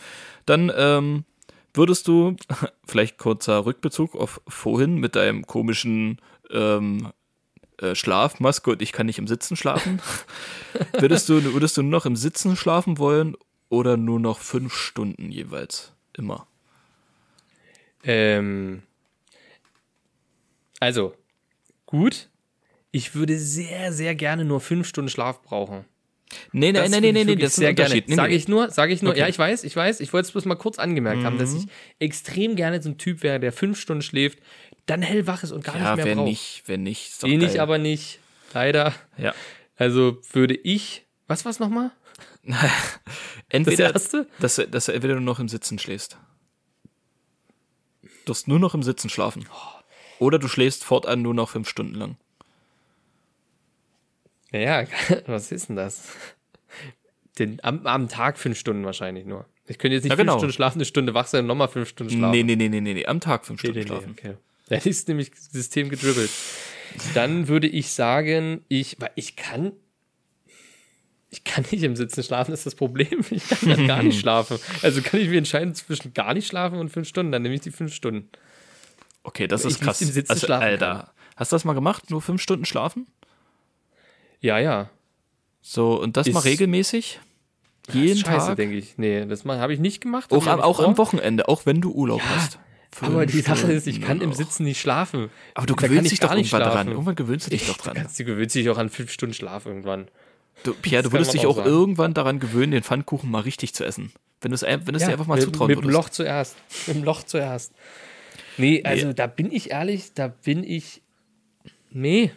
dann ähm, würdest du, *laughs* vielleicht kurzer Rückbezug auf vorhin mit deinem komischen ähm, äh, Schlafmaske und ich kann nicht im Sitzen schlafen. würdest, du, würdest du nur noch im Sitzen schlafen wollen oder nur noch fünf Stunden jeweils? Immer. Ähm, also, gut. Ich würde sehr, sehr gerne nur fünf Stunden Schlaf brauchen. Nee, Das nee, nee, nee, nee, das ist ein sehr gerne. Unterschied. Nee, Sage nee. ich nur, sage ich nur. Okay. Mhm. Ja, ich weiß, ich weiß. Ich wollte es bloß mal kurz angemerkt haben, dass ich extrem gerne so ein Typ wäre, der fünf Stunden schläft, dann hellwach ist und gar Ja, nicht mehr wenn braucht. nicht, wenn nicht, ist doch Den ich aber nicht. Leider. Ja. Also würde ich. Was war's nochmal? *laughs* Entweder, Das? Dass, du- dass du entweder nur noch im Sitzen schläfst. Du darfst nur noch im Sitzen schlafen. Oder du schläfst fortan nur noch fünf Stunden lang. Naja, *laughs* was ist denn das? Den, am, am Tag fünf Stunden wahrscheinlich nur. Ich könnte jetzt nicht Ja, genau. fünf Stunden schlafen, eine Stunde wach sein und nochmal fünf Stunden schlafen. Nee, nee, nee, nee, nee, nee, am Tag fünf Nee, Stunden nee, nee, schlafen. okay. Dann ist nämlich System gedribbelt. Dann würde ich sagen, ich, weil ich kann, ich kann nicht im Sitzen schlafen, ist das Problem. *laughs* Ich kann dann gar nicht *laughs* schlafen. Also kann ich mich entscheiden zwischen gar nicht schlafen und fünf Stunden, dann nehme ich die fünf Stunden. Okay, das ist ich krass. im Sitzen also, schlafen Alter, kann. hast du das mal gemacht? Nur fünf Stunden schlafen? Ja, ja. So, und das mal Ist- regelmäßig? Jeden Scheiße, Tag? denke ich. Nee, das habe ich nicht gemacht. Auch, am, auch am Wochenende, auch wenn du Urlaub hast. Aber die Sache Stunden ist, ich kann im. Sitzen nicht schlafen. Aber du Da gewöhnst ich dich doch irgendwann dran. schlafen. Irgendwann gewöhnst du dich doch dran. *laughs* du gewöhnst dich auch an fünf Stunden Schlaf irgendwann. Du, Pierre, du würdest dich auch auch irgendwann daran gewöhnen, den Pfannkuchen mal richtig zu essen. Wenn, du's, ein- wenn du es dir einfach mal mit, zutrauen mit dem würdest. Loch zuerst. Mit dem Loch zuerst. Nee, also da bin ich ehrlich, da bin ich. Nee.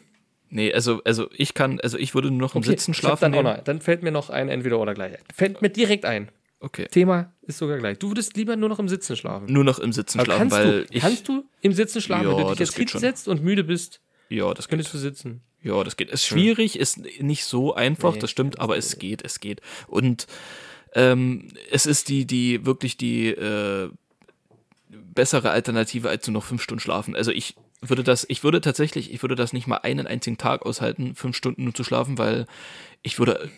Nee, also, also ich kann, also ich würde nur noch im Okay, Sitzen schlafen. Dann, auch nehmen. noch, dann fällt mir noch ein Entweder oder gleich. ein. Fällt mir direkt ein. Okay. Thema ist sogar gleich. Du würdest lieber nur noch im Sitzen schlafen. Nur noch im Sitzen Aber schlafen, kannst, weil du, ich. kannst du im Sitzen schlafen, wenn Ja, du dich jetzt schon. hinsetzt und müde bist, ja, das könntest du sitzen. Ja, das geht. Ist schwierig, ist nicht so einfach, Nee, das stimmt, aber es geht, es geht. Und ähm, es ist die, die, wirklich die äh, bessere Alternative, als nur noch fünf Stunden schlafen. Also ich würde das, ich würde tatsächlich, ich würde das nicht mal einen einzigen Tag aushalten, fünf Stunden nur zu schlafen, weil ich würde,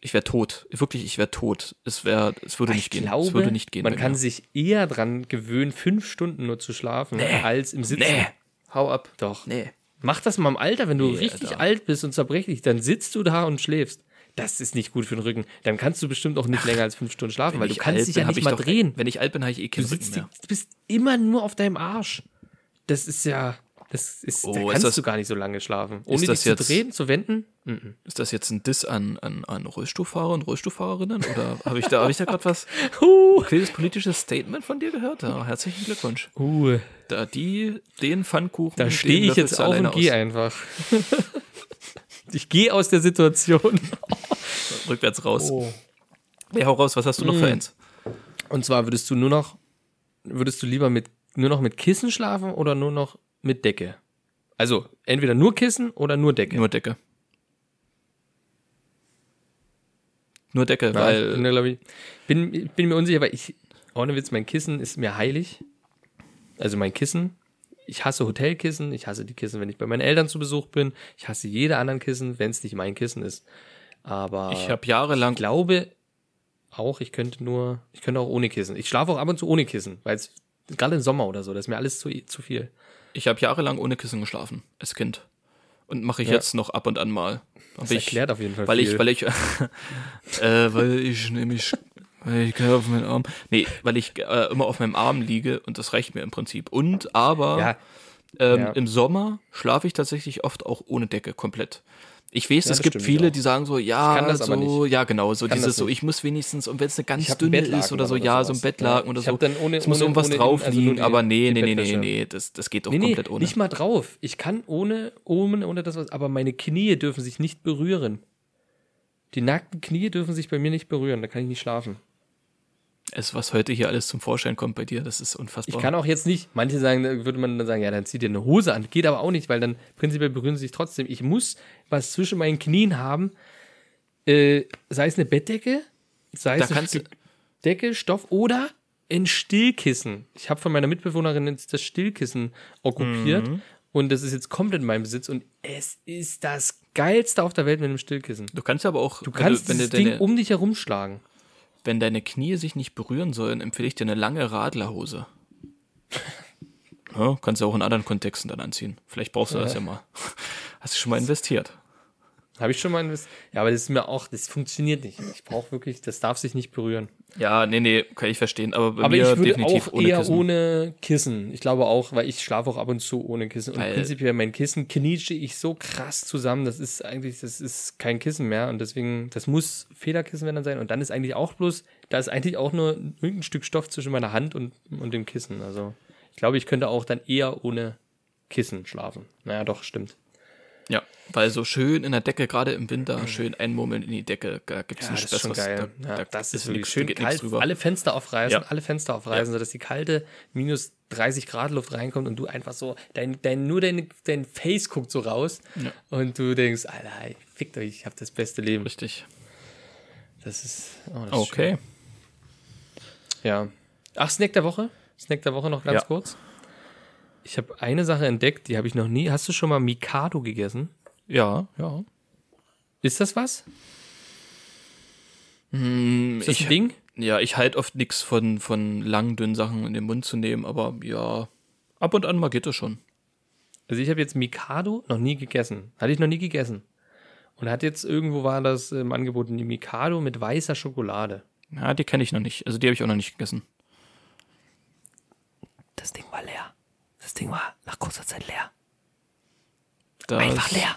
ich wäre tot. Wirklich, ich wäre tot. Es wäre, es würde nicht ich gehen. glaube, es würde nicht gehen. man kann mir. sich eher dran gewöhnen, fünf Stunden nur zu schlafen, als im Sitzen. Nee, hau ab. Doch. Nee. Mach das mal im Alter, wenn du Nee, richtig Alter. alt bist und zerbrechlich, dann sitzt du da und schläfst. Das ist nicht gut für den Rücken. Dann kannst du bestimmt auch nicht länger als fünf Stunden schlafen, weil du kannst dich bin, ja nicht ich mal doch- drehen. Wenn ich alt bin, habe ich eh Du keinen Rücken sitzt, mehr. du bist immer nur auf deinem Arsch. Das ist ja, das ist, Oh, da ist kannst das- du gar nicht so lange schlafen. Ohne ist dich zu jetzt- drehen, zu wenden. Mhm. Ist das jetzt ein Diss an, an, an Rollstuhlfahrer und Rollstuhlfahrerinnen? Oder habe ich da, hab ich da gerade was *laughs* Uh. kleines politisches Statement von dir gehört? Ja, herzlichen Glückwunsch. Uh, Da die, den Pfannkuchen. da stehe ich jetzt auf und gehe einfach. *laughs* ich gehe aus der Situation. *laughs* Rückwärts raus. Oh. Ja, hau raus, was hast du noch für Mm. eins? Und zwar würdest du nur noch, würdest du lieber mit, nur noch mit Kissen schlafen oder nur noch mit Decke? Also, entweder nur Kissen oder nur Decke. Nur Decke. Nur Decke, Ja, ich weil bin, ich, bin, bin mir unsicher, weil ich, ohne Witz, mein Kissen ist mir heilig. Also mein Kissen. Ich hasse Hotelkissen, ich hasse die Kissen, wenn ich bei meinen Eltern zu Besuch bin. Ich hasse jede anderen Kissen, wenn es nicht mein Kissen ist. Aber ich habe jahrelang ich glaube auch, ich könnte nur, ich könnte auch ohne Kissen. Ich schlafe auch ab und zu ohne Kissen, weil es gerade im Sommer oder so, das ist mir alles zu, zu viel. Ich habe jahrelang ohne Kissen geschlafen, als Kind. Und mache ich Ja. jetzt noch ab und an mal. Das ich, erklärt auf jeden Fall weil viel. ich, weil ich, *laughs* äh, weil ich nämlich, ich gerade auf meinen Arm, nee, weil ich äh, immer auf meinem Arm liege und das reicht mir im Prinzip. Und aber ja, ähm, ja. im Sommer schlafe ich tatsächlich oft auch ohne Decke komplett. Ich weiß, Ja, es gibt viele, die sagen so, ja, kann so, ja, genau, so kann dieses so, ich muss wenigstens, und wenn es eine ganz ein dünne ist oder so, oder ja, so ein Bettlaken Ja, oder so. ohne- es muss ohne- irgendwas ohne- drauf also liegen, die- aber nee, nee, nee, nee, nee, das, das geht doch nee, nee, komplett ohne. nicht mal drauf. Ich kann ohne, ohne, ohne das was, aber meine Knie dürfen sich nicht berühren. Die nackten Knie dürfen sich bei mir nicht berühren, da kann ich nicht schlafen. Es, was heute hier alles zum Vorschein kommt bei dir, das ist unfassbar. Ich kann auch jetzt nicht, manche sagen, würde man dann sagen, ja, dann zieh dir eine Hose an. Geht aber auch nicht, weil dann prinzipiell berühren sie sich trotzdem. Ich muss was zwischen meinen Knien haben, äh, sei es eine Bettdecke, sei es ein kannst du- Stück Decke, Stoff oder ein Stillkissen. Ich habe von meiner Mitbewohnerin jetzt das Stillkissen okkupiert Mhm. und das ist jetzt komplett in meinem Besitz und es ist das geilste auf der Welt mit einem Stillkissen. Du kannst aber auch, Du kannst wenn, du, das wenn, du Ding um dich herumschlagen. Wenn deine Knie sich nicht berühren sollen, empfehle ich dir eine lange Radlerhose. *laughs* Ja, kannst du auch in anderen Kontexten dann anziehen. Vielleicht brauchst du das ja mal. Hast du schon mal investiert? Habe ich schon mal ein Ja, aber das ist mir auch, das funktioniert nicht. Ich brauche wirklich, das darf sich nicht berühren. Ja, nee, nee, kann ich verstehen. Aber bei Aber mir ich würde definitiv auch ohne eher Kissen. ohne Kissen. Ich glaube auch, weil ich schlafe auch ab und zu ohne Kissen. Und Weil- prinzipiell mein Kissen knietsche ich so krass zusammen. Das ist eigentlich, das ist kein Kissen mehr. Und deswegen, das muss Federkissen werden dann sein. Und dann ist eigentlich auch bloß, da ist eigentlich auch nur irgendein Stück Stoff zwischen meiner Hand und, und dem Kissen. Also ich glaube, ich könnte auch dann eher ohne Kissen schlafen. Naja, doch, stimmt. Ja, weil so schön in der Decke, gerade im Winter, schön einmurmeln in die Decke, da gibt's Ja, nicht das ist schon besseres. Da, ja, da das ist wirklich nix- schön nichts kalt. Alle Fenster aufreißen, Ja. alle Fenster aufreißen, sodass die kalte minus 30 Grad Luft reinkommt und du einfach so, dein, dein, nur dein, dein Face guckt so raus Ja. und du denkst, Alter, fickt euch, ich hab das beste Leben. Richtig. Das ist, oh, das ist Okay. schön. Ja. Ach, Snack der Woche? Snack der Woche noch ganz Ja. kurz. Ich habe eine Sache entdeckt, die habe ich noch nie. Hast du schon mal Mikado gegessen? Ja, ja. Ist das was? Hm, Ist das ich, ein Ding? ja, ich halte oft nichts von, von langen, dünnen Sachen in den Mund zu nehmen, aber ja, ab und an mal geht das schon. Also ich habe jetzt Mikado noch nie gegessen. Hatte ich noch nie gegessen. Und hat jetzt irgendwo war das im Angebot die Mikado mit weißer Schokolade. Ja, die kenne ich noch nicht. Also die habe ich auch noch nicht gegessen. Das Ding war leer. Das Ding war nach kurzer Zeit leer. Das, Einfach leer.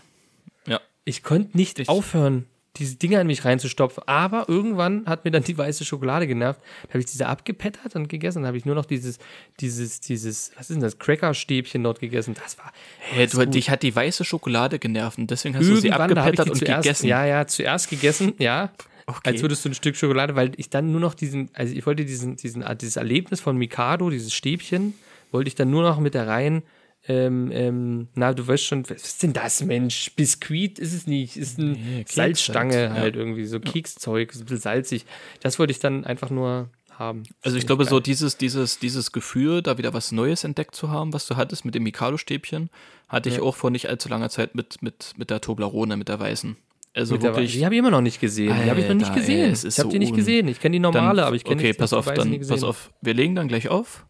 Ja. Ich konnte nicht Ich- aufhören, diese Dinger in mich reinzustopfen. Aber irgendwann hat mir dann die weiße Schokolade genervt. Da habe ich diese abgepettert und gegessen. Dann habe ich nur noch dieses, dieses, dieses, was ist denn das, Cracker-Stäbchen dort gegessen. Das war Hey, du, gut. dich hat die weiße Schokolade genervt und deswegen hast du sie Irgendwann da hab ich abgepettert und zuerst, gegessen. Ja, ja, zuerst gegessen, ja. Okay. Als würdest du ein Stück Schokolade, weil ich dann nur noch diesen, also ich wollte diesen, diesen, dieses Erlebnis von Mikado, dieses Stäbchen, wollte ich dann nur noch mit der rein, ähm, ähm, na, du weißt schon, was ist denn das, Mensch? Biskuit ist es nicht, ist eine Nee, Keks Salzstange halt, halt, ja. irgendwie, so Kekszeug, so ein bisschen salzig. Das wollte ich dann einfach nur haben. Also ich glaube, so dieses, dieses, dieses Gefühl, da wieder was Neues entdeckt zu haben, was du hattest mit dem Mikado-Stäbchen, hatte ich auch vor nicht allzu langer Zeit mit, mit, mit der Toblerone, mit der weißen. Also Mit der, wirklich. die habe ich immer noch nicht gesehen. Die habe ich noch nicht Alter, gesehen. ey, ich habe so die nicht gesehen. Ich kenne die normale, dann- aber ich kenne Okay, nicht, pass auf, dann, pass auf. Wir legen dann gleich auf.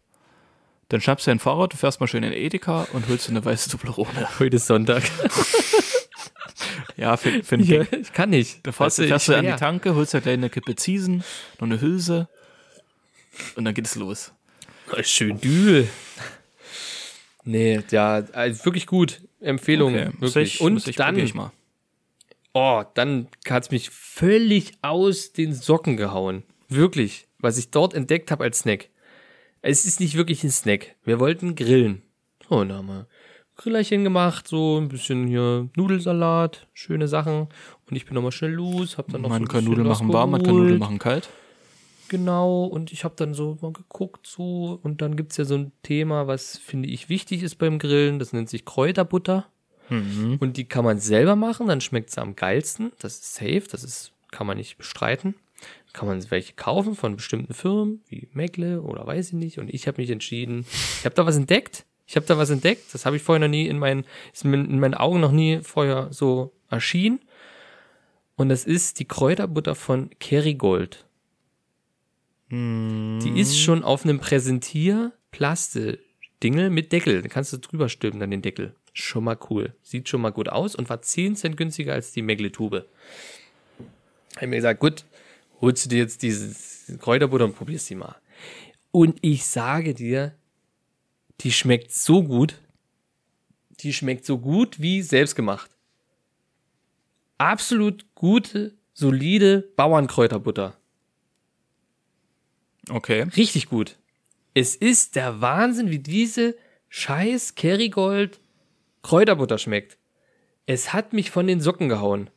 Dann schnappst du dein Fahrrad, du fährst mal schön in Edeka und holst dir eine weiße Toblerone. *laughs* Heute ist Sonntag. *laughs* Ja, für einen Ja, ich kann nicht. Da fährst, fährst du an die. Tanke, holst dir gleich eine Kippe Ziesen, noch eine Hülse und dann geht es los. Schön Dübel. Nee, ja, also wirklich gut. Empfehlung, muss wirklich. ich, Und ich, dann, ich mal. oh, dann hat's mich völlig aus den Socken gehauen. Wirklich, was ich dort entdeckt habe als Snack. Es ist nicht wirklich ein Snack. Wir wollten grillen. So, dann haben wir Grillerchen gemacht, so ein bisschen hier Nudelsalat, schöne Sachen. Und ich bin nochmal schnell los, hab dann noch so Man ein kann Nudeln machen warm, man kann. Nudeln machen kalt. genau und ich habe dann so mal geguckt so und dann gibt's ja so ein Thema, was finde ich wichtig ist beim Grillen, das nennt sich Kräuterbutter. Und die kann man selber machen, dann schmeckt sie am geilsten. Das ist safe, das ist, kann man nicht bestreiten. Kann man welche kaufen von bestimmten Firmen, wie Meckle oder weiß ich nicht. Und ich habe mich entschieden, ich habe da was entdeckt. Ich habe da was entdeckt. Das habe ich vorher noch nie in meinen, ist in meinen Augen noch nie vorher so erschienen. Und das ist die Kräuterbutter von Kerrygold. Die ist schon auf einem Präsentier-Plaste-Dingel mit Deckel. Da kannst du drüber stülpen, dann den Deckel. Schon mal cool. Sieht schon mal gut aus und war 10 Cent günstiger als die Megle-Tube. Ich mir gesagt, gut, holst du dir jetzt diese Kräuterbutter und probierst die mal. Und ich sage dir, die schmeckt so gut. Die schmeckt so gut wie selbstgemacht. Absolut gute, solide Bauernkräuterbutter. Okay. Richtig gut. Es ist der Wahnsinn, wie diese scheiß Kerrygold Kräuterbutter schmeckt. Es hat mich von den Socken gehauen.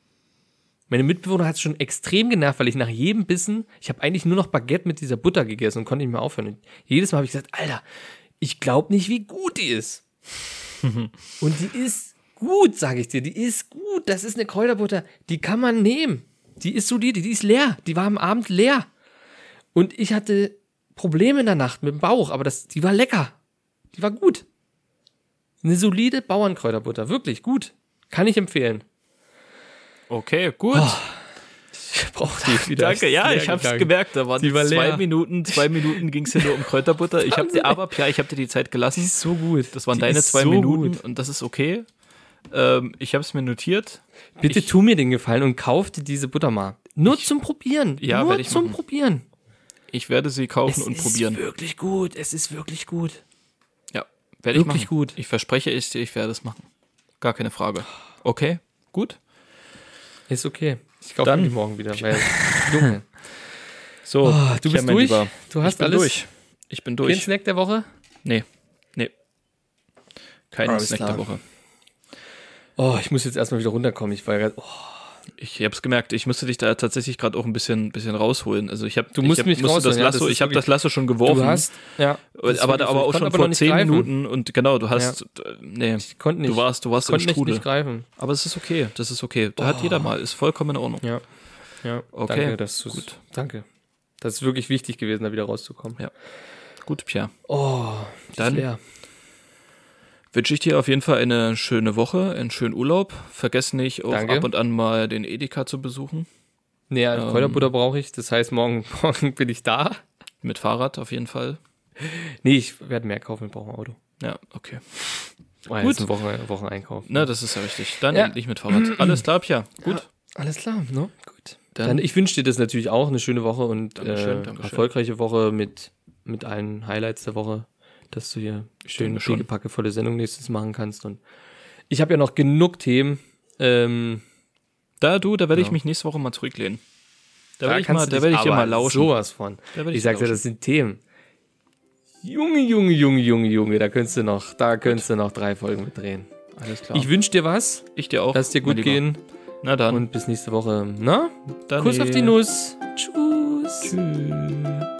Meine Mitbewohner hat es schon extrem genervt, weil ich nach jedem Bissen, ich habe eigentlich nur noch Baguette mit dieser Butter gegessen und konnte nicht mehr aufhören. Und jedes Mal habe ich gesagt, Alter, ich glaube nicht, wie gut die ist. *laughs* und die ist gut, sage ich dir. Die ist gut. Das ist eine Kräuterbutter. Die kann man nehmen. Die ist solide. Die ist leer. Die war am Abend leer. Und ich hatte Probleme in der Nacht mit dem Bauch, aber das, die war lecker. Die war gut. Eine solide Bauernkräuterbutter. Wirklich gut. Kann ich empfehlen. Okay, gut. Ich brauche die wieder. *laughs* Danke, ja, ich hab's gemerkt. Da waren Die war zwei leer. Minuten, zwei Minuten ging's hier nur um Kräuterbutter. Ich hab dir, *laughs* aber ja, ich habe dir die Zeit Die gelassen. ist so gut. Das waren Die deine ist zwei so Minuten Gut. und das ist okay. Ähm, ich habe es mir notiert. Bitte Ich- tu mir den Gefallen und kauf dir diese Butter mal. Nur zum Probieren. Ja, Nur ich zum machen. Probieren. Ich werde sie kaufen Es und ist probieren. wirklich gut. Es ist wirklich gut. Ja, werde ich wirklich machen. gut. Ich verspreche es dir, ich werde es machen. Gar keine Frage. Okay, gut. Ist okay. Ich kaufe Dann- die morgen wieder. *laughs* Weil. So, Oh, du bist mein durch? Lieber, Du hast ich bin alles? durch. Ich bin Kein durch. Snack der Woche? Nee, nee. Kein Snack klar. der Woche. Oh, ich muss jetzt erstmal wieder runterkommen. Ich war gerade. Oh, Ich habe es gemerkt, ich musste dich da tatsächlich gerade auch ein bisschen, bisschen rausholen. Also ich habe Du musst ich hab, mich musste das rausholen, ja, Lasso, das ich habe das Lasso schon geworfen. du hast. Ja. aber, aber auch schon aber vor zehn greifen. Minuten und genau, du hast, äh, nee, Ich konnte nicht. du warst, du warst ich im konnte nicht, Strudel. nicht greifen. Aber es ist okay, das ist okay. Da hat jeder mal, ist vollkommen in Ordnung. Ja. Ja. Okay, Danke, das ist gut. Danke. Das ist wirklich wichtig gewesen, da wieder rauszukommen. Ja. Gut, Pierre. Oh, Dann- leer. Wünsche ich dir auf jeden Fall eine schöne Woche, einen schönen Urlaub. Vergiss nicht, auch Danke. ab und an mal den Edeka zu besuchen. Nee, Ähm. Kräuterbutter brauche ich. Das heißt, morgen, *laughs* morgen bin ich da. Mit Fahrrad auf jeden Fall. Nee, ich werde mehr kaufen, ich brauche ein Auto. Ja, okay. Oh, Gut. Jetzt ein Wochen, Wocheneinkauf. Na, das ist ja richtig. Dann Ja. endlich mit Fahrrad. *clears throat* Alles klar, Pierre. Gut. Alles klar, ne? Gut. Dann- Dann, ich wünsche dir das natürlich auch, eine schöne Woche und Dankeschön, äh, Dankeschön. erfolgreiche Woche mit, mit allen Highlights der Woche, dass du hier schön schon. pickepackevolle Sendung nächstes machen kannst. Und ich habe ja noch genug Themen. Ähm, Da du, da werde ich Ja. mich nächste Woche mal zurücklehnen. Da da werde ich, mal, da werde ich dir mal lauschen. Sowas von. Ich Ich dir sag's ja, das sind Themen. Junge, Junge, Junge, Junge, Junge, da könntest du noch, da könntest du noch drei Folgen mit drehen. Alles klar. Ich wünsche dir was, ich dir auch. lass dir gut gehen Na dann. und bis nächste Woche. Na? dann Kuss auf die Nuss. Tschüss. Tschüss.